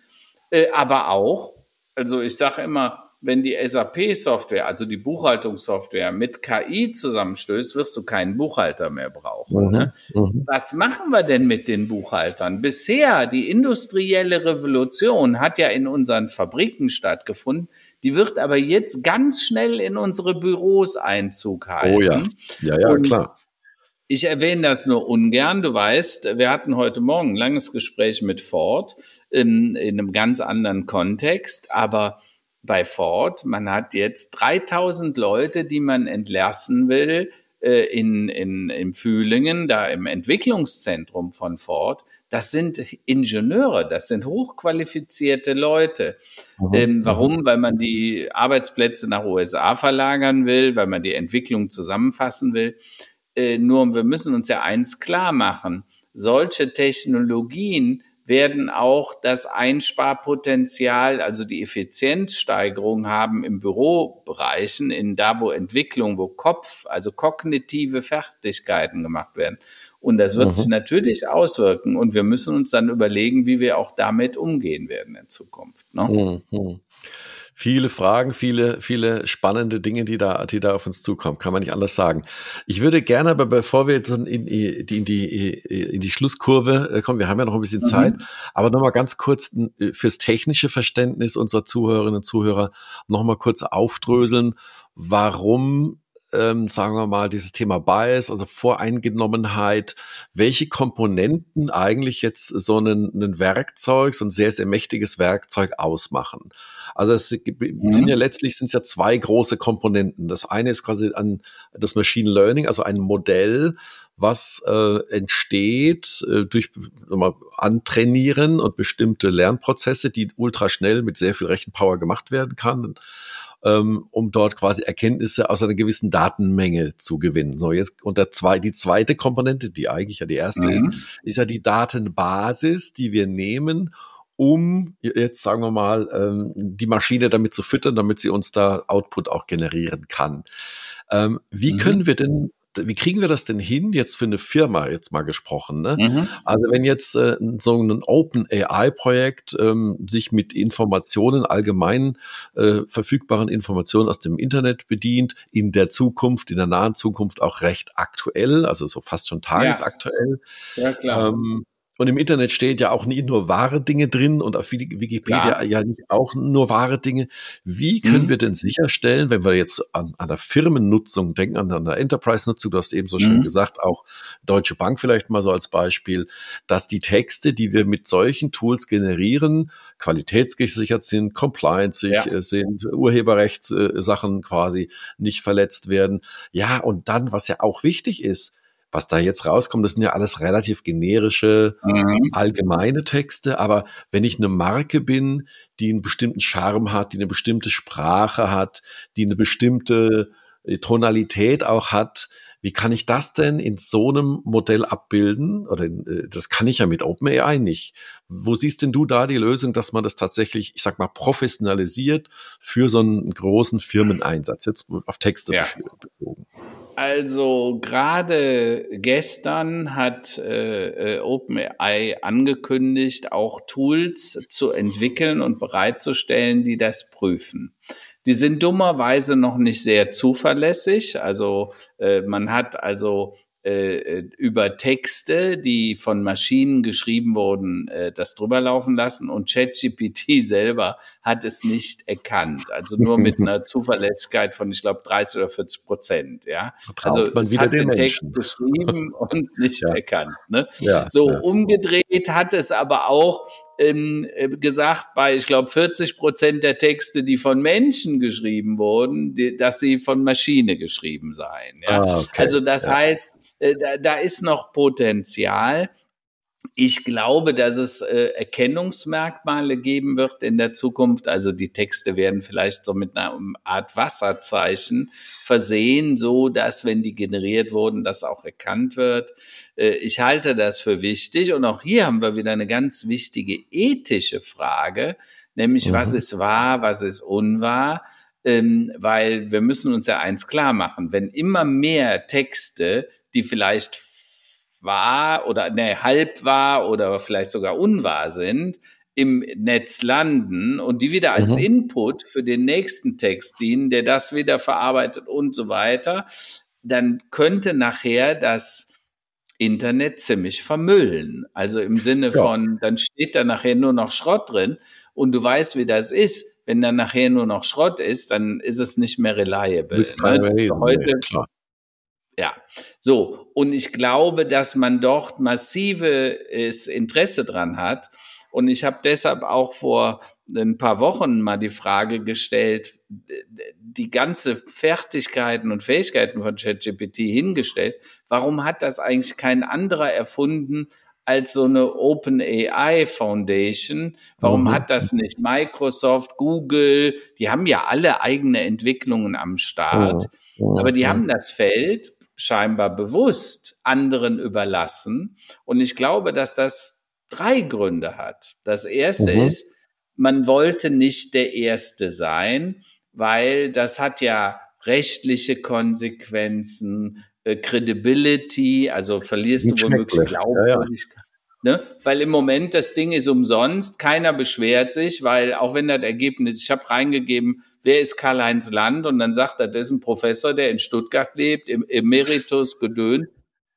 äh, aber auch, also ich sage immer, wenn die SAP-Software, also die Buchhaltungssoftware mit KI zusammenstößt, wirst du keinen Buchhalter mehr brauchen. Mhm, ne? Mhm. Was machen wir denn mit den Buchhaltern? Bisher, die industrielle Revolution hat ja in unseren Fabriken stattgefunden. Die wird aber jetzt ganz schnell in unsere Büros Einzug halten. Oh ja, ja, ja, Und klar. Ich erwähne das nur ungern. Du weißt, wir hatten heute Morgen ein langes Gespräch mit Ford in, in einem ganz anderen Kontext, aber bei Ford, man hat jetzt 3000 Leute, die man entlassen will äh, in, in, in Fühlingen, da im Entwicklungszentrum von Ford. Das sind Ingenieure, das sind hochqualifizierte Leute. Mhm. Ähm, warum? Weil man die Arbeitsplätze nach USA verlagern will, weil man die Entwicklung zusammenfassen will. Äh, nur wir müssen uns ja eins klar machen. Solche Technologien werden auch das Einsparpotenzial, also die Effizienzsteigerung haben im Bürobereichen, in da, wo Entwicklung, wo Kopf, also kognitive Fertigkeiten gemacht werden. Und das wird mhm. sich natürlich auswirken. Und wir müssen uns dann überlegen, wie wir auch damit umgehen werden in Zukunft. Ne? Mhm viele Fragen, viele, viele spannende Dinge, die da, die da auf uns zukommen. Kann man nicht anders sagen. Ich würde gerne, aber bevor wir dann in die, in die, in die Schlusskurve äh, kommen, wir haben ja noch ein bisschen mhm. Zeit, aber nochmal ganz kurz äh, fürs technische Verständnis unserer Zuhörerinnen und Zuhörer nochmal kurz aufdröseln, warum ähm, sagen wir mal, dieses Thema Bias, also Voreingenommenheit, welche Komponenten eigentlich jetzt so ein, ein Werkzeug, so ein sehr, sehr mächtiges Werkzeug ausmachen. Also es mhm. sind ja letztlich sind es ja zwei große Komponenten. Das eine ist quasi an das Machine Learning, also ein Modell, was äh, entsteht äh, durch mal, Antrainieren und bestimmte Lernprozesse, die ultraschnell mit sehr viel Rechenpower gemacht werden kann ähm, um dort quasi Erkenntnisse aus einer gewissen Datenmenge zu gewinnen. So, jetzt und der zwei, die zweite Komponente, die eigentlich ja die erste mhm. ist, ist ja die Datenbasis, die wir nehmen, um jetzt sagen wir mal ähm, die Maschine damit zu füttern, damit sie uns da Output auch generieren kann. Ähm, wie mhm. können wir denn wie kriegen wir das denn hin, jetzt für eine Firma jetzt mal gesprochen? Ne? Mhm. Also wenn jetzt äh, so ein Open AI-Projekt ähm, sich mit Informationen, allgemein äh, verfügbaren Informationen aus dem Internet bedient, in der Zukunft, in der nahen Zukunft auch recht aktuell, also so fast schon tagesaktuell. Ja, ja klar. Ähm, und im Internet steht ja auch nicht nur wahre Dinge drin und auf Wikipedia Klar. ja nicht auch nur wahre Dinge. Wie können mhm. wir denn sicherstellen, wenn wir jetzt an, an der Firmennutzung denken, an, an der Enterprise-Nutzung, du hast eben so mhm. schön gesagt, auch Deutsche Bank vielleicht mal so als Beispiel, dass die Texte, die wir mit solchen Tools generieren, qualitätsgesichert sind, compliance ja. Äh, sind, Urheberrechtssachen quasi nicht verletzt werden. Ja, und dann, was ja auch wichtig ist, was da jetzt rauskommt, das sind ja alles relativ generische, mhm. allgemeine Texte. Aber wenn ich eine Marke bin, die einen bestimmten Charme hat, die eine bestimmte Sprache hat, die eine bestimmte äh, Tonalität auch hat, wie kann ich das denn in so einem Modell abbilden? Oder äh, das kann ich ja mit OpenAI nicht. Wo siehst denn du da die Lösung, dass man das tatsächlich, ich sag mal, professionalisiert für so einen großen Firmeneinsatz, jetzt auf Texte ja. bezogen? Also gerade gestern hat äh, äh OpenAI angekündigt, auch Tools zu entwickeln und bereitzustellen, die das prüfen. Die sind dummerweise noch nicht sehr zuverlässig. Also äh, man hat also äh, äh, über Texte, die von Maschinen geschrieben wurden, äh, das drüber laufen lassen und ChatGPT selber hat es nicht erkannt. Also nur mit einer Zuverlässigkeit von, ich glaube, 30 oder 40 Prozent. Ja, also es hat den, den Text geschrieben und nicht ja. erkannt. Ne? Ja, so ja. umgedreht hat es aber auch ähm, äh, gesagt bei, ich glaube, 40 Prozent der Texte, die von Menschen geschrieben wurden, die, dass sie von Maschine geschrieben seien. Ja? Ah, okay. Also das heißt, äh, da, da ist noch Potenzial. Ich glaube, dass es äh, Erkennungsmerkmale geben wird in der Zukunft. Also die Texte werden vielleicht so mit einer Art Wasserzeichen versehen, so dass, wenn die generiert wurden, das auch erkannt wird. Äh, ich halte das für wichtig. Und auch hier haben wir wieder eine ganz wichtige ethische Frage, nämlich mhm. was ist wahr, was ist unwahr. Ähm, weil wir müssen uns ja eins klar machen, wenn immer mehr Texte, die vielleicht wahr oder ne, halb wahr oder vielleicht sogar unwahr sind, im Netz landen und die wieder als mhm. Input für den nächsten Text dienen, der das wieder verarbeitet und so weiter, dann könnte nachher das Internet ziemlich vermüllen. Also im Sinne ja. von, dann steht da nachher nur noch Schrott drin und du weißt, wie das ist. Wenn dann nachher nur noch Schrott ist, dann ist es nicht mehr reliable. Ne? Heute, nee, ja, so. Und ich glaube, dass man dort massives Interesse dran hat. Und ich habe deshalb auch vor ein paar Wochen mal die Frage gestellt, die ganze Fertigkeiten und Fähigkeiten von ChatGPT hingestellt. Warum hat das eigentlich kein anderer erfunden als so eine Open AI Foundation? Warum mhm. hat das nicht Microsoft, Google? Die haben ja alle eigene Entwicklungen am Start, mhm. aber die haben das Feld scheinbar bewusst anderen überlassen. Und ich glaube, dass das drei Gründe hat. Das erste mhm. ist, man wollte nicht der Erste sein, weil das hat ja rechtliche Konsequenzen, äh, Credibility, also verlierst du womöglich Glaubwürdigkeit. Ja, ja. Ne? Weil im Moment das Ding ist umsonst, keiner beschwert sich, weil auch wenn das Ergebnis, ich habe reingegeben, wer ist Karl-Heinz Land und dann sagt er, das ist ein Professor, der in Stuttgart lebt, im Emeritus gedöhnt.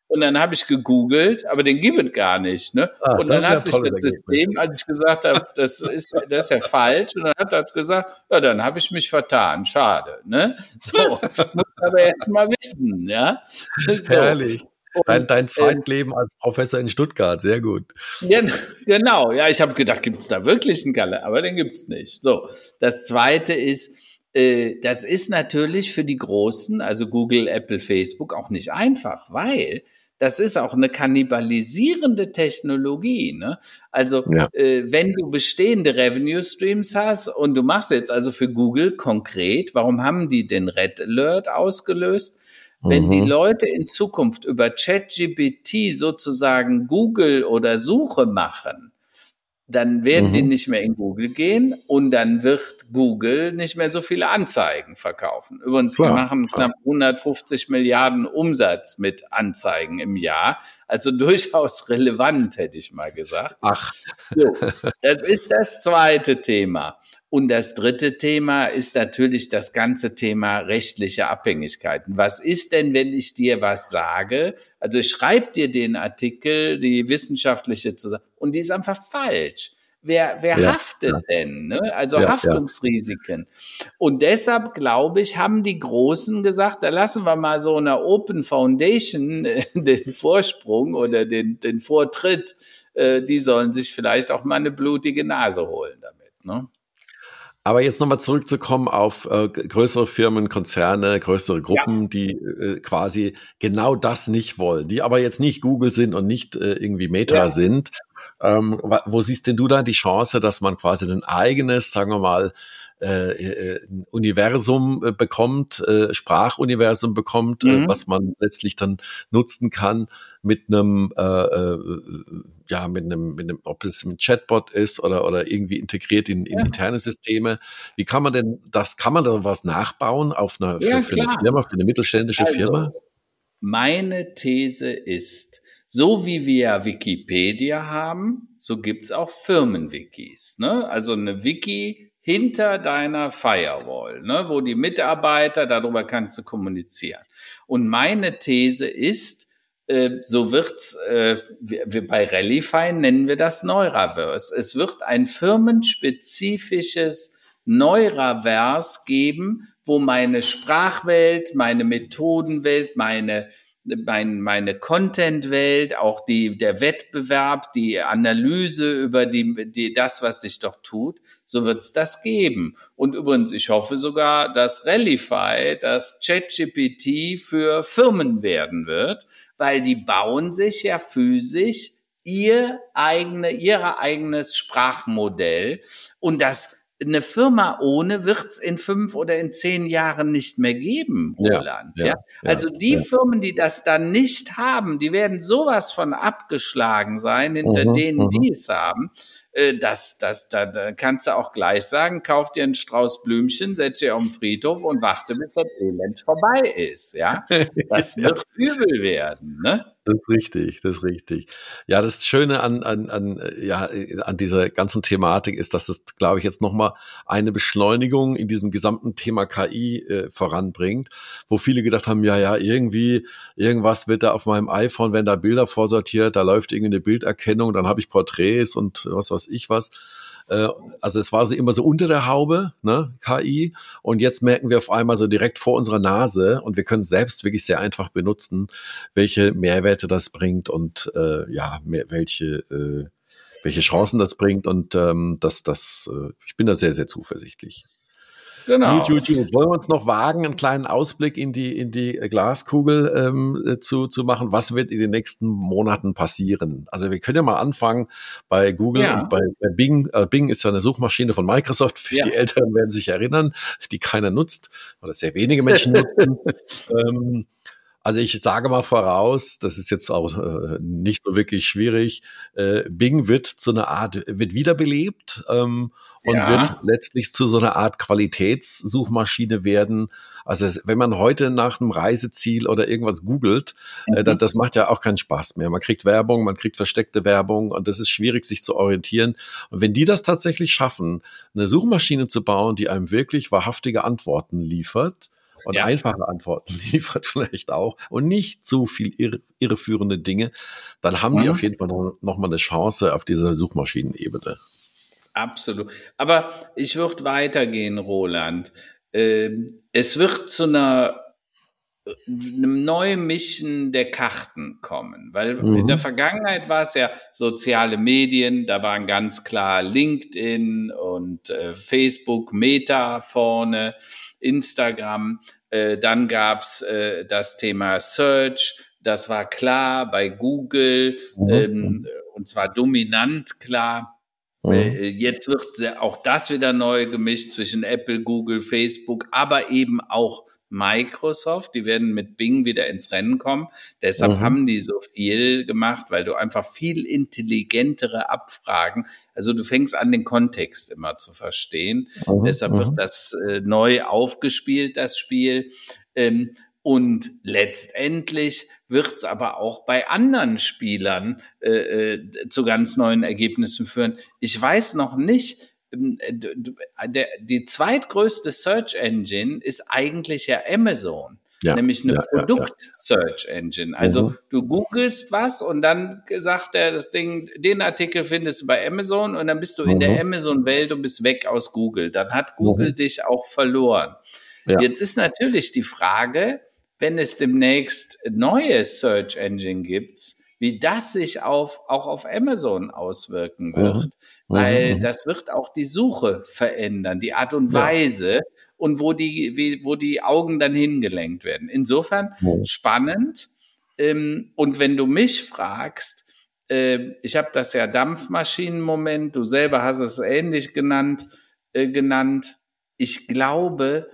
Und dann habe ich gegoogelt, aber den gibt es gar nicht. Ne? Ah, und dann hat sich das System, als ich gesagt habe, das ist, das ist ja falsch, und dann hat er gesagt, ja, dann habe ich mich vertan, schade. Ne? So, muss aber erst mal wissen, ja. So. Herrlich. Dein, dein Zweitleben ähm, als Professor in Stuttgart, sehr gut. Ja, genau, ja, ich habe gedacht, gibt es da wirklich einen Galle, aber den gibt es nicht. So, das Zweite ist, äh, das ist natürlich für die Großen, also Google, Apple, Facebook, auch nicht einfach, weil das ist auch eine kannibalisierende Technologie. Ne? Also ja. äh, wenn du bestehende Revenue Streams hast und du machst jetzt also für Google konkret, warum haben die den Red Alert ausgelöst? Wenn mhm. die Leute in Zukunft über ChatGPT sozusagen Google oder Suche machen, dann werden mhm. die nicht mehr in Google gehen und dann wird Google nicht mehr so viele Anzeigen verkaufen. Übrigens, klar, die machen knapp 150 Milliarden Umsatz mit Anzeigen im Jahr. Also durchaus relevant, hätte ich mal gesagt. Ach. So, das ist das zweite Thema. Und das dritte Thema ist natürlich das ganze Thema rechtliche Abhängigkeiten. Was ist denn, wenn ich dir was sage? Also ich schreibe dir den Artikel, die wissenschaftliche Zusammenhang, und die ist einfach falsch. Wer, wer ja, haftet ja. denn? Ne? Also ja, Haftungsrisiken. Und deshalb, glaube ich, haben die Großen gesagt, da lassen wir mal so einer Open Foundation äh, den Vorsprung oder den, den Vortritt. Äh, die sollen sich vielleicht auch mal eine blutige Nase holen damit. Ne? Aber jetzt nochmal zurückzukommen auf äh, größere Firmen, Konzerne, größere Gruppen, ja. die äh, quasi genau das nicht wollen, die aber jetzt nicht Google sind und nicht äh, irgendwie Meta ja. sind. Ähm, wo siehst denn du da die Chance, dass man quasi ein eigenes, sagen wir mal, äh, äh, Universum äh, bekommt, äh, Sprachuniversum bekommt, äh, mhm. äh, was man letztlich dann nutzen kann mit einem, äh, äh, ja, mit einem, mit einem, ob es ein Chatbot ist oder, oder irgendwie integriert in, in ja. interne Systeme. Wie kann man denn das, kann man da was nachbauen auf einer, ja, für, für eine Firma, für eine mittelständische also, Firma? Meine These ist, so wie wir Wikipedia haben, so gibt's auch Firmenwikis. Ne? Also eine Wiki hinter deiner Firewall, ne, wo die Mitarbeiter, darüber kannst du kommunizieren. Und meine These ist, so wird's, äh, bei Rallyfy nennen wir das Neuraverse. Es wird ein firmenspezifisches Neuraverse geben, wo meine Sprachwelt, meine Methodenwelt, meine mein, meine Content-Welt, auch die, der Wettbewerb, die Analyse über die, die, das, was sich doch tut, so wird es das geben. Und übrigens, ich hoffe sogar, dass Rallify, das ChatGPT für Firmen werden wird, weil die bauen sich ja physisch ihr eigene, ihr eigenes Sprachmodell und das eine Firma ohne wird es in fünf oder in zehn Jahren nicht mehr geben, Roland. Ja, ja, ja? Also die ja. Firmen, die das dann nicht haben, die werden sowas von abgeschlagen sein hinter mhm, denen, mhm. die es haben. Äh, das, das, da, da kannst du auch gleich sagen, kauf dir einen Strauß Blümchen, setz dich auf den Friedhof und warte, bis das Elend vorbei ist. Ja, das wird übel werden. Ne? Das ist richtig, das ist richtig. Ja, das Schöne an, an, an, ja, an dieser ganzen Thematik ist, dass es, glaube ich, jetzt nochmal eine Beschleunigung in diesem gesamten Thema KI äh, voranbringt, wo viele gedacht haben, ja, ja, irgendwie, irgendwas wird da auf meinem iPhone, wenn da Bilder vorsortiert, da läuft irgendeine Bilderkennung, dann habe ich Porträts und was weiß ich was. Äh, also es war so immer so unter der Haube, ne, KI. Und jetzt merken wir auf einmal so direkt vor unserer Nase und wir können selbst wirklich sehr einfach benutzen, welche Mehrwerte das bringt und äh, ja, mehr, welche äh, welche Chancen das bringt und ähm, das, das, äh, ich bin da sehr, sehr zuversichtlich. Genau. Gut, gut, gut. Wollen wir uns noch wagen, einen kleinen Ausblick in die, in die Glaskugel ähm, äh, zu, zu machen? Was wird in den nächsten Monaten passieren? Also wir können ja mal anfangen bei Google ja. und bei, bei Bing. Äh, Bing ist ja eine Suchmaschine von Microsoft. Ja. Die Älteren werden sich erinnern, die keiner nutzt oder sehr wenige Menschen nutzen. ähm, also ich sage mal voraus, das ist jetzt auch äh, nicht so wirklich schwierig. Äh, Bing wird zu einer Art, wird wiederbelebt ähm, und ja. wird letztlich zu so einer Art Qualitätssuchmaschine werden. Also es, wenn man heute nach einem Reiseziel oder irgendwas googelt, äh, mhm. äh, das, das macht ja auch keinen Spaß mehr. Man kriegt Werbung, man kriegt versteckte Werbung und das ist schwierig, sich zu orientieren. Und wenn die das tatsächlich schaffen, eine Suchmaschine zu bauen, die einem wirklich wahrhaftige Antworten liefert, und ja. einfache Antworten liefert vielleicht auch und nicht zu viel irre, irreführende Dinge, dann haben mhm. die auf jeden Fall noch, noch mal eine Chance auf dieser Suchmaschinenebene. Absolut. Aber ich würde weitergehen, Roland. Ähm, es wird zu einer einem neuen Mischen der Karten kommen, weil mhm. in der mhm. Vergangenheit war es ja soziale Medien, da waren ganz klar LinkedIn und äh, Facebook, Meta vorne, Instagram, äh, dann gab's äh, das Thema Search, das war klar bei Google mhm. ähm, und zwar dominant klar. Mhm. Äh, jetzt wird auch das wieder neu gemischt zwischen Apple, Google, Facebook, aber eben auch Microsoft. Die werden mit Bing wieder ins Rennen kommen. Deshalb mhm. haben die so viel gemacht, weil du einfach viel intelligentere Abfragen, also du fängst an, den Kontext immer zu verstehen. Mhm. Deshalb wird mhm. das äh, neu aufgespielt, das Spiel. Ähm, und letztendlich wird es aber auch bei anderen Spielern äh, äh, zu ganz neuen Ergebnissen führen. Ich weiß noch nicht, der, die zweitgrößte Search Engine ist eigentlich ja Amazon. Ja, nämlich eine ja, Produkt-Search Engine. Also mhm. du googelst was und dann sagt er das Ding, den Artikel findest du bei Amazon und dann bist du mhm. in der mhm. Amazon-Welt und bist weg aus Google. Dann hat Google mhm. dich auch verloren. Ja. Jetzt ist natürlich die Frage, wenn es demnächst neue Search Engine gibt, wie das sich auf, auch auf Amazon auswirken wird. Mhm. Weil mhm. das wird auch die Suche verändern, die Art und Weise ja. und wo die, wie, wo die Augen dann hingelenkt werden. Insofern mhm. spannend. Ähm, und wenn du mich fragst, äh, ich habe das ja Dampfmaschinenmoment, du selber hast es ähnlich genannt, äh, genannt. Ich glaube,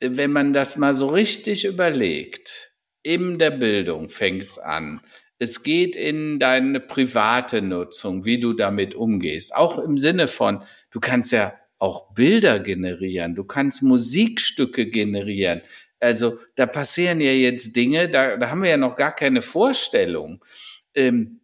wenn man das mal so richtig überlegt, in der Bildung fängt's an. Es geht in deine private Nutzung, wie du damit umgehst. Auch im Sinne von, du kannst ja auch Bilder generieren, du kannst Musikstücke generieren. Also da passieren ja jetzt Dinge, da, da haben wir ja noch gar keine Vorstellung. Ähm,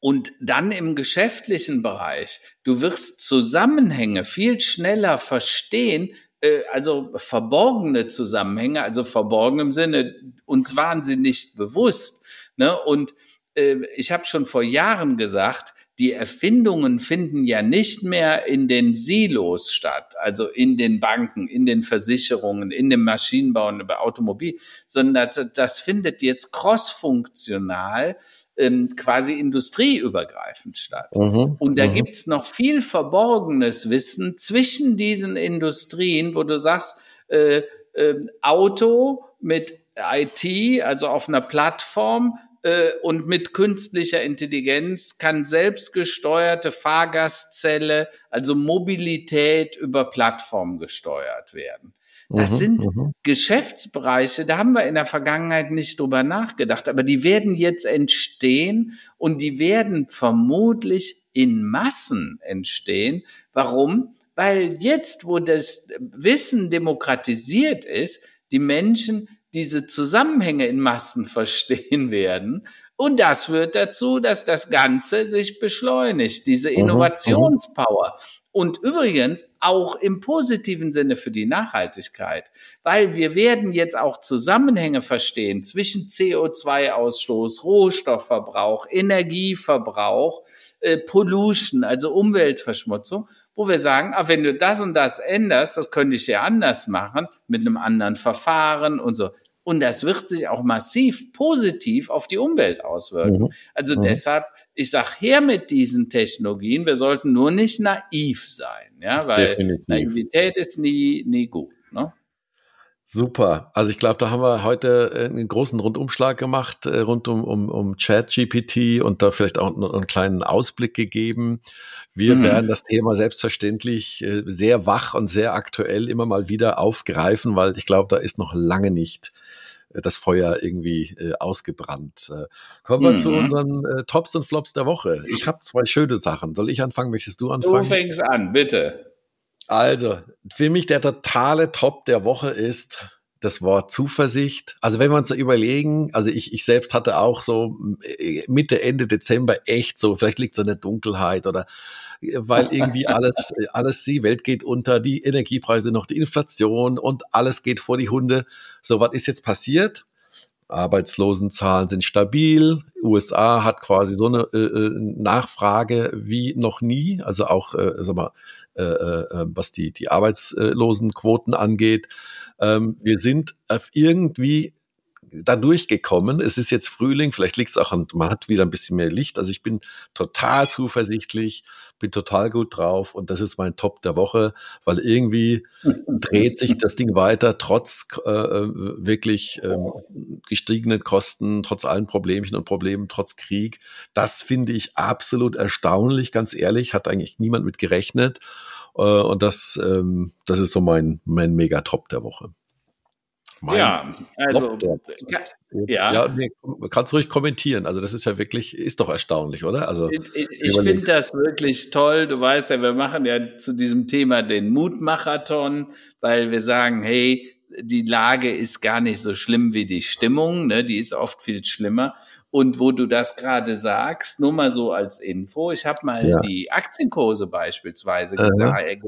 und dann im geschäftlichen Bereich, du wirst Zusammenhänge viel schneller verstehen, äh, also verborgene Zusammenhänge, also verborgen im Sinne, uns waren sie nicht bewusst. Ne? Und äh, ich habe schon vor Jahren gesagt, die Erfindungen finden ja nicht mehr in den Silos statt, also in den Banken, in den Versicherungen, in dem Maschinenbau und bei Automobil, sondern das, das findet jetzt crossfunktional ähm, quasi industrieübergreifend statt. Mhm, und da mhm. gibt's noch viel verborgenes Wissen zwischen diesen Industrien, wo du sagst, äh, äh, Auto mit IT, also auf einer Plattform, äh, und mit künstlicher Intelligenz kann selbstgesteuerte Fahrgastzelle, also Mobilität über Plattform gesteuert werden. Das mhm, sind mhm. Geschäftsbereiche, da haben wir in der Vergangenheit nicht drüber nachgedacht, aber die werden jetzt entstehen und die werden vermutlich in Massen entstehen. Warum? Weil jetzt, wo das Wissen demokratisiert ist, die Menschen diese Zusammenhänge in Massen verstehen werden Und das führt dazu, dass das Ganze sich beschleunigt, diese mhm. Innovationspower. Und übrigens auch im positiven Sinne für die Nachhaltigkeit, weil wir werden jetzt auch Zusammenhänge verstehen zwischen CO2-Ausstoß, Rohstoffverbrauch, Energieverbrauch, äh, Pollution, also Umweltverschmutzung, wo wir sagen, ah, wenn du das und das änderst, das könnte ich ja anders machen, mit einem anderen Verfahren und so. Und das wird sich auch massiv positiv auf die Umwelt auswirken. Mhm. Also mhm. deshalb, ich sage her mit diesen Technologien, wir sollten nur nicht naiv sein, ja, weil Definitiv. Naivität ist nie, nie gut. Ne? Super. Also ich glaube, da haben wir heute äh, einen großen Rundumschlag gemacht äh, rund um, um, um Chat-GPT und da vielleicht auch einen kleinen Ausblick gegeben. Wir mhm. werden das Thema selbstverständlich äh, sehr wach und sehr aktuell immer mal wieder aufgreifen, weil ich glaube, da ist noch lange nicht das Feuer irgendwie äh, ausgebrannt. Äh, kommen wir mhm. zu unseren äh, Tops und Flops der Woche. Ich habe zwei schöne Sachen. Soll ich anfangen? Möchtest du anfangen? Du fängst an, bitte. Also, für mich der totale Top der Woche ist das Wort Zuversicht. Also wenn wir uns so überlegen, also ich, ich selbst hatte auch so äh, Mitte, Ende Dezember echt so, vielleicht liegt so eine Dunkelheit oder weil irgendwie alles, alles, die Welt geht unter, die Energiepreise noch, die Inflation und alles geht vor die Hunde. So, was ist jetzt passiert? Arbeitslosenzahlen sind stabil. USA hat quasi so eine äh, äh, Nachfrage wie noch nie, also auch, äh, sag mal, äh, äh, was die, die Arbeitslosenquoten angeht. Ähm, wir sind irgendwie da durchgekommen. Es ist jetzt Frühling, vielleicht liegt es auch an, man hat wieder ein bisschen mehr Licht. Also ich bin total zuversichtlich, bin total gut drauf und das ist mein Top der Woche, weil irgendwie dreht sich das Ding weiter, trotz äh, wirklich ähm, gestiegenen Kosten, trotz allen Problemchen und Problemen, trotz Krieg. Das finde ich absolut erstaunlich, ganz ehrlich, hat eigentlich niemand mit gerechnet. Äh, und das, ähm, das ist so mein, mein Mega-Top der Woche. Mein ja, also ja, ja nee, kannst ruhig kommentieren. Also das ist ja wirklich, ist doch erstaunlich, oder? Also ich, ich, ich finde das wirklich toll. Du weißt ja, wir machen ja zu diesem Thema den Mutmachathon, weil wir sagen, hey, die Lage ist gar nicht so schlimm wie die Stimmung, ne? Die ist oft viel schlimmer. Und wo du das gerade sagst, nur mal so als Info, ich habe mal ja. die Aktienkurse beispielsweise äh,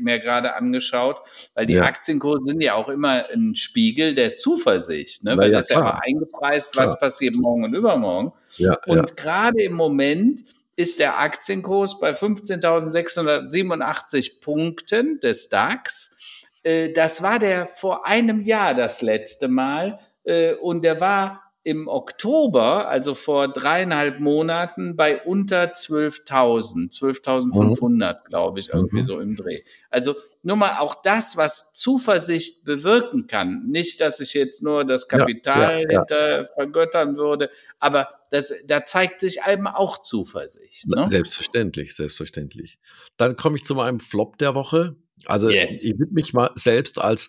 mir gerade angeschaut, weil die ja. Aktienkurse sind ja auch immer ein Spiegel der Zuversicht, ne? weil ja, das ist ja immer eingepreist, klar. was passiert morgen und übermorgen. Ja, und gerade im Moment ist der Aktienkurs bei 15.687 Punkten des DAX. Äh, das war der vor einem Jahr das letzte Mal äh, und der war im Oktober, also vor dreieinhalb Monaten, bei unter 12.000, 12.500, mhm. glaube ich, irgendwie mhm. so im Dreh. Also nur mal auch das, was Zuversicht bewirken kann. Nicht, dass ich jetzt nur das Kapital ja, ja, hinter ja. vergöttern würde, aber das, da zeigt sich eben auch Zuversicht. Ne? Selbstverständlich, selbstverständlich. Dann komme ich zu meinem Flop der Woche. Also yes. ich würde mich mal selbst als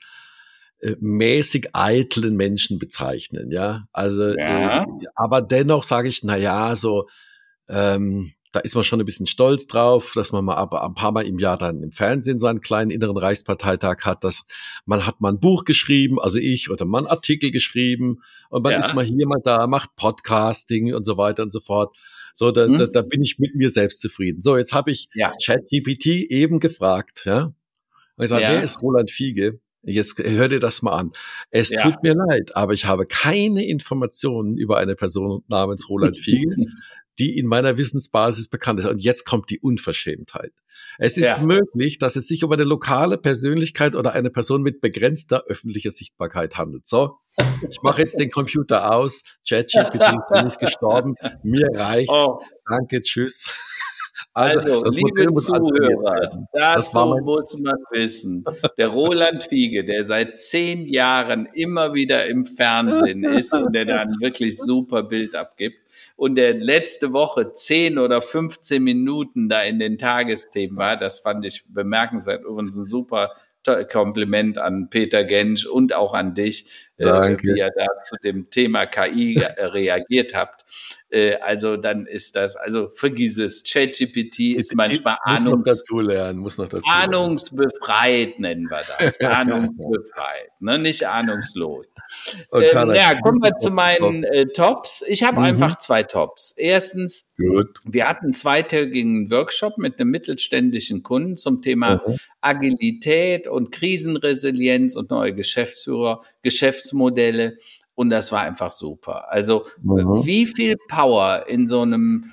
äh, mäßig eitlen Menschen bezeichnen, ja. Also, ja. Äh, aber dennoch sage ich, na ja, so, ähm, da ist man schon ein bisschen stolz drauf, dass man mal aber ein paar Mal im Jahr dann im Fernsehen seinen kleinen inneren Reichsparteitag hat, dass man hat mal ein Buch geschrieben, also ich, oder man Artikel geschrieben und man ja. ist mal hier, mal da, macht Podcasting und so weiter und so fort. So, da, hm. da, da bin ich mit mir selbst zufrieden. So, jetzt habe ich ja. ChatGPT eben gefragt, ja. Und ich sage, ja. wer ist Roland Fiege? Jetzt hör dir das mal an. Es ja. tut mir leid, aber ich habe keine Informationen über eine Person namens Roland Fiegel, die in meiner Wissensbasis bekannt ist. Und jetzt kommt die Unverschämtheit. Es ist ja. möglich, dass es sich um eine lokale Persönlichkeit oder eine Person mit begrenzter öffentlicher Sichtbarkeit handelt. So, ich mache jetzt den Computer aus. ChatGPT ist nicht gestorben. Mir reicht's. Oh. Danke, tschüss. Also, also liebe Zuhörer, dazu muss man wissen, der Roland Fiege, der seit zehn Jahren immer wieder im Fernsehen ist und der da ein wirklich super Bild abgibt und der letzte Woche zehn oder 15 Minuten da in den Tagesthemen war, das fand ich bemerkenswert. Übrigens ein super Kompliment an Peter Gensch und auch an dich. Äh, wie ihr da zu dem Thema KI reagiert habt. Äh, also dann ist das, also vergiss es, ChatGPT ist manchmal muss Ahnungs noch dazu lernen, muss noch dazu ahnungsbefreit nennen wir das. ahnungsbefreit, ne? nicht ahnungslos. Okay, ähm, ja, kommen wir zu meinen äh, Tops. Ich habe mhm. einfach zwei Tops. Erstens, Gut. wir hatten einen zweitägigen Workshop mit einem mittelständischen Kunden zum Thema mhm. Agilität und Krisenresilienz und neue Geschäftsführer, Geschäftsmodelle. Und das war einfach super. Also mhm. wie viel Power in so einem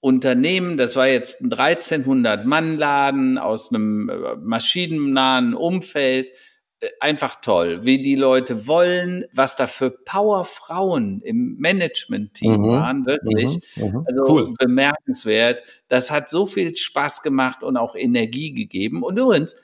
Unternehmen, das war jetzt ein 1300 Mann Laden aus einem äh, maschinennahen Umfeld, äh, einfach toll, wie die Leute wollen, was da für Powerfrauen im Management-Team mhm. waren, wirklich. Mhm. Mhm. Also cool. bemerkenswert. Das hat so viel Spaß gemacht und auch Energie gegeben. Und übrigens,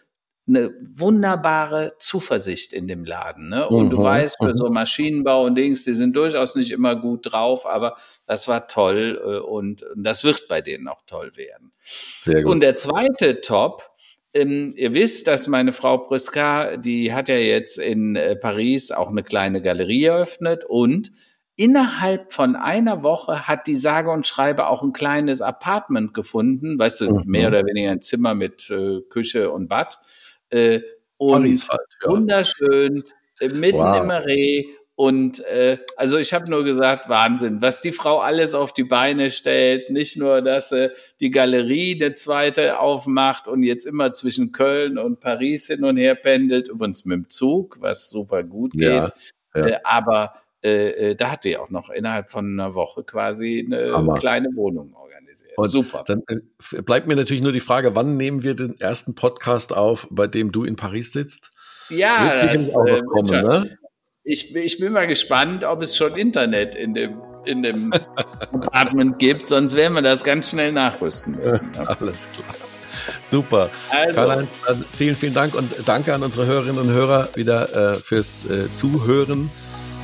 eine wunderbare Zuversicht in dem Laden. Ne? Und mhm, du weißt, für mhm. so Maschinenbau und Dings, die sind durchaus nicht immer gut drauf, aber das war toll äh, und das wird bei denen auch toll werden. Sehr gut. Und der zweite Top, ähm, ihr wisst, dass meine Frau Priska, die hat ja jetzt in äh, Paris auch eine kleine Galerie eröffnet und innerhalb von einer Woche hat die sage und schreibe auch ein kleines Apartment gefunden, weißt du, mhm. mehr oder weniger ein Zimmer mit äh, Küche und Bad äh, und halt, ja. wunderschön, äh, mitten wow. im Marais. Und äh, also ich habe nur gesagt, Wahnsinn, was die Frau alles auf die Beine stellt. Nicht nur, dass sie die Galerie der zweite aufmacht und jetzt immer zwischen Köln und Paris hin und her pendelt, übrigens mit dem Zug, was super gut geht. Ja, ja. Äh, aber äh, äh, da hat die auch noch innerhalb von einer Woche quasi eine Hammer. kleine Wohnung organisiert. Und Super. Dann äh, bleibt mir natürlich nur die Frage, wann nehmen wir den ersten Podcast auf, bei dem du in Paris sitzt? Ja, Wird das, auch noch äh, kommen, ne? ich, ich bin mal gespannt, ob es schon Internet in dem in dem Apartment gibt, sonst werden wir das ganz schnell nachrüsten müssen. Alles klar. Super. Also. Karl-Heinz, vielen, vielen Dank und danke an unsere Hörerinnen und Hörer wieder äh, fürs äh, Zuhören.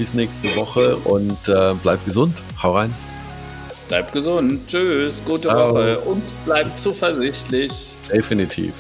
Bis nächste Woche und äh, bleibt gesund. Hau rein. Bleibt gesund. Tschüss. Gute Ciao. Woche und bleibt zuversichtlich. Definitiv.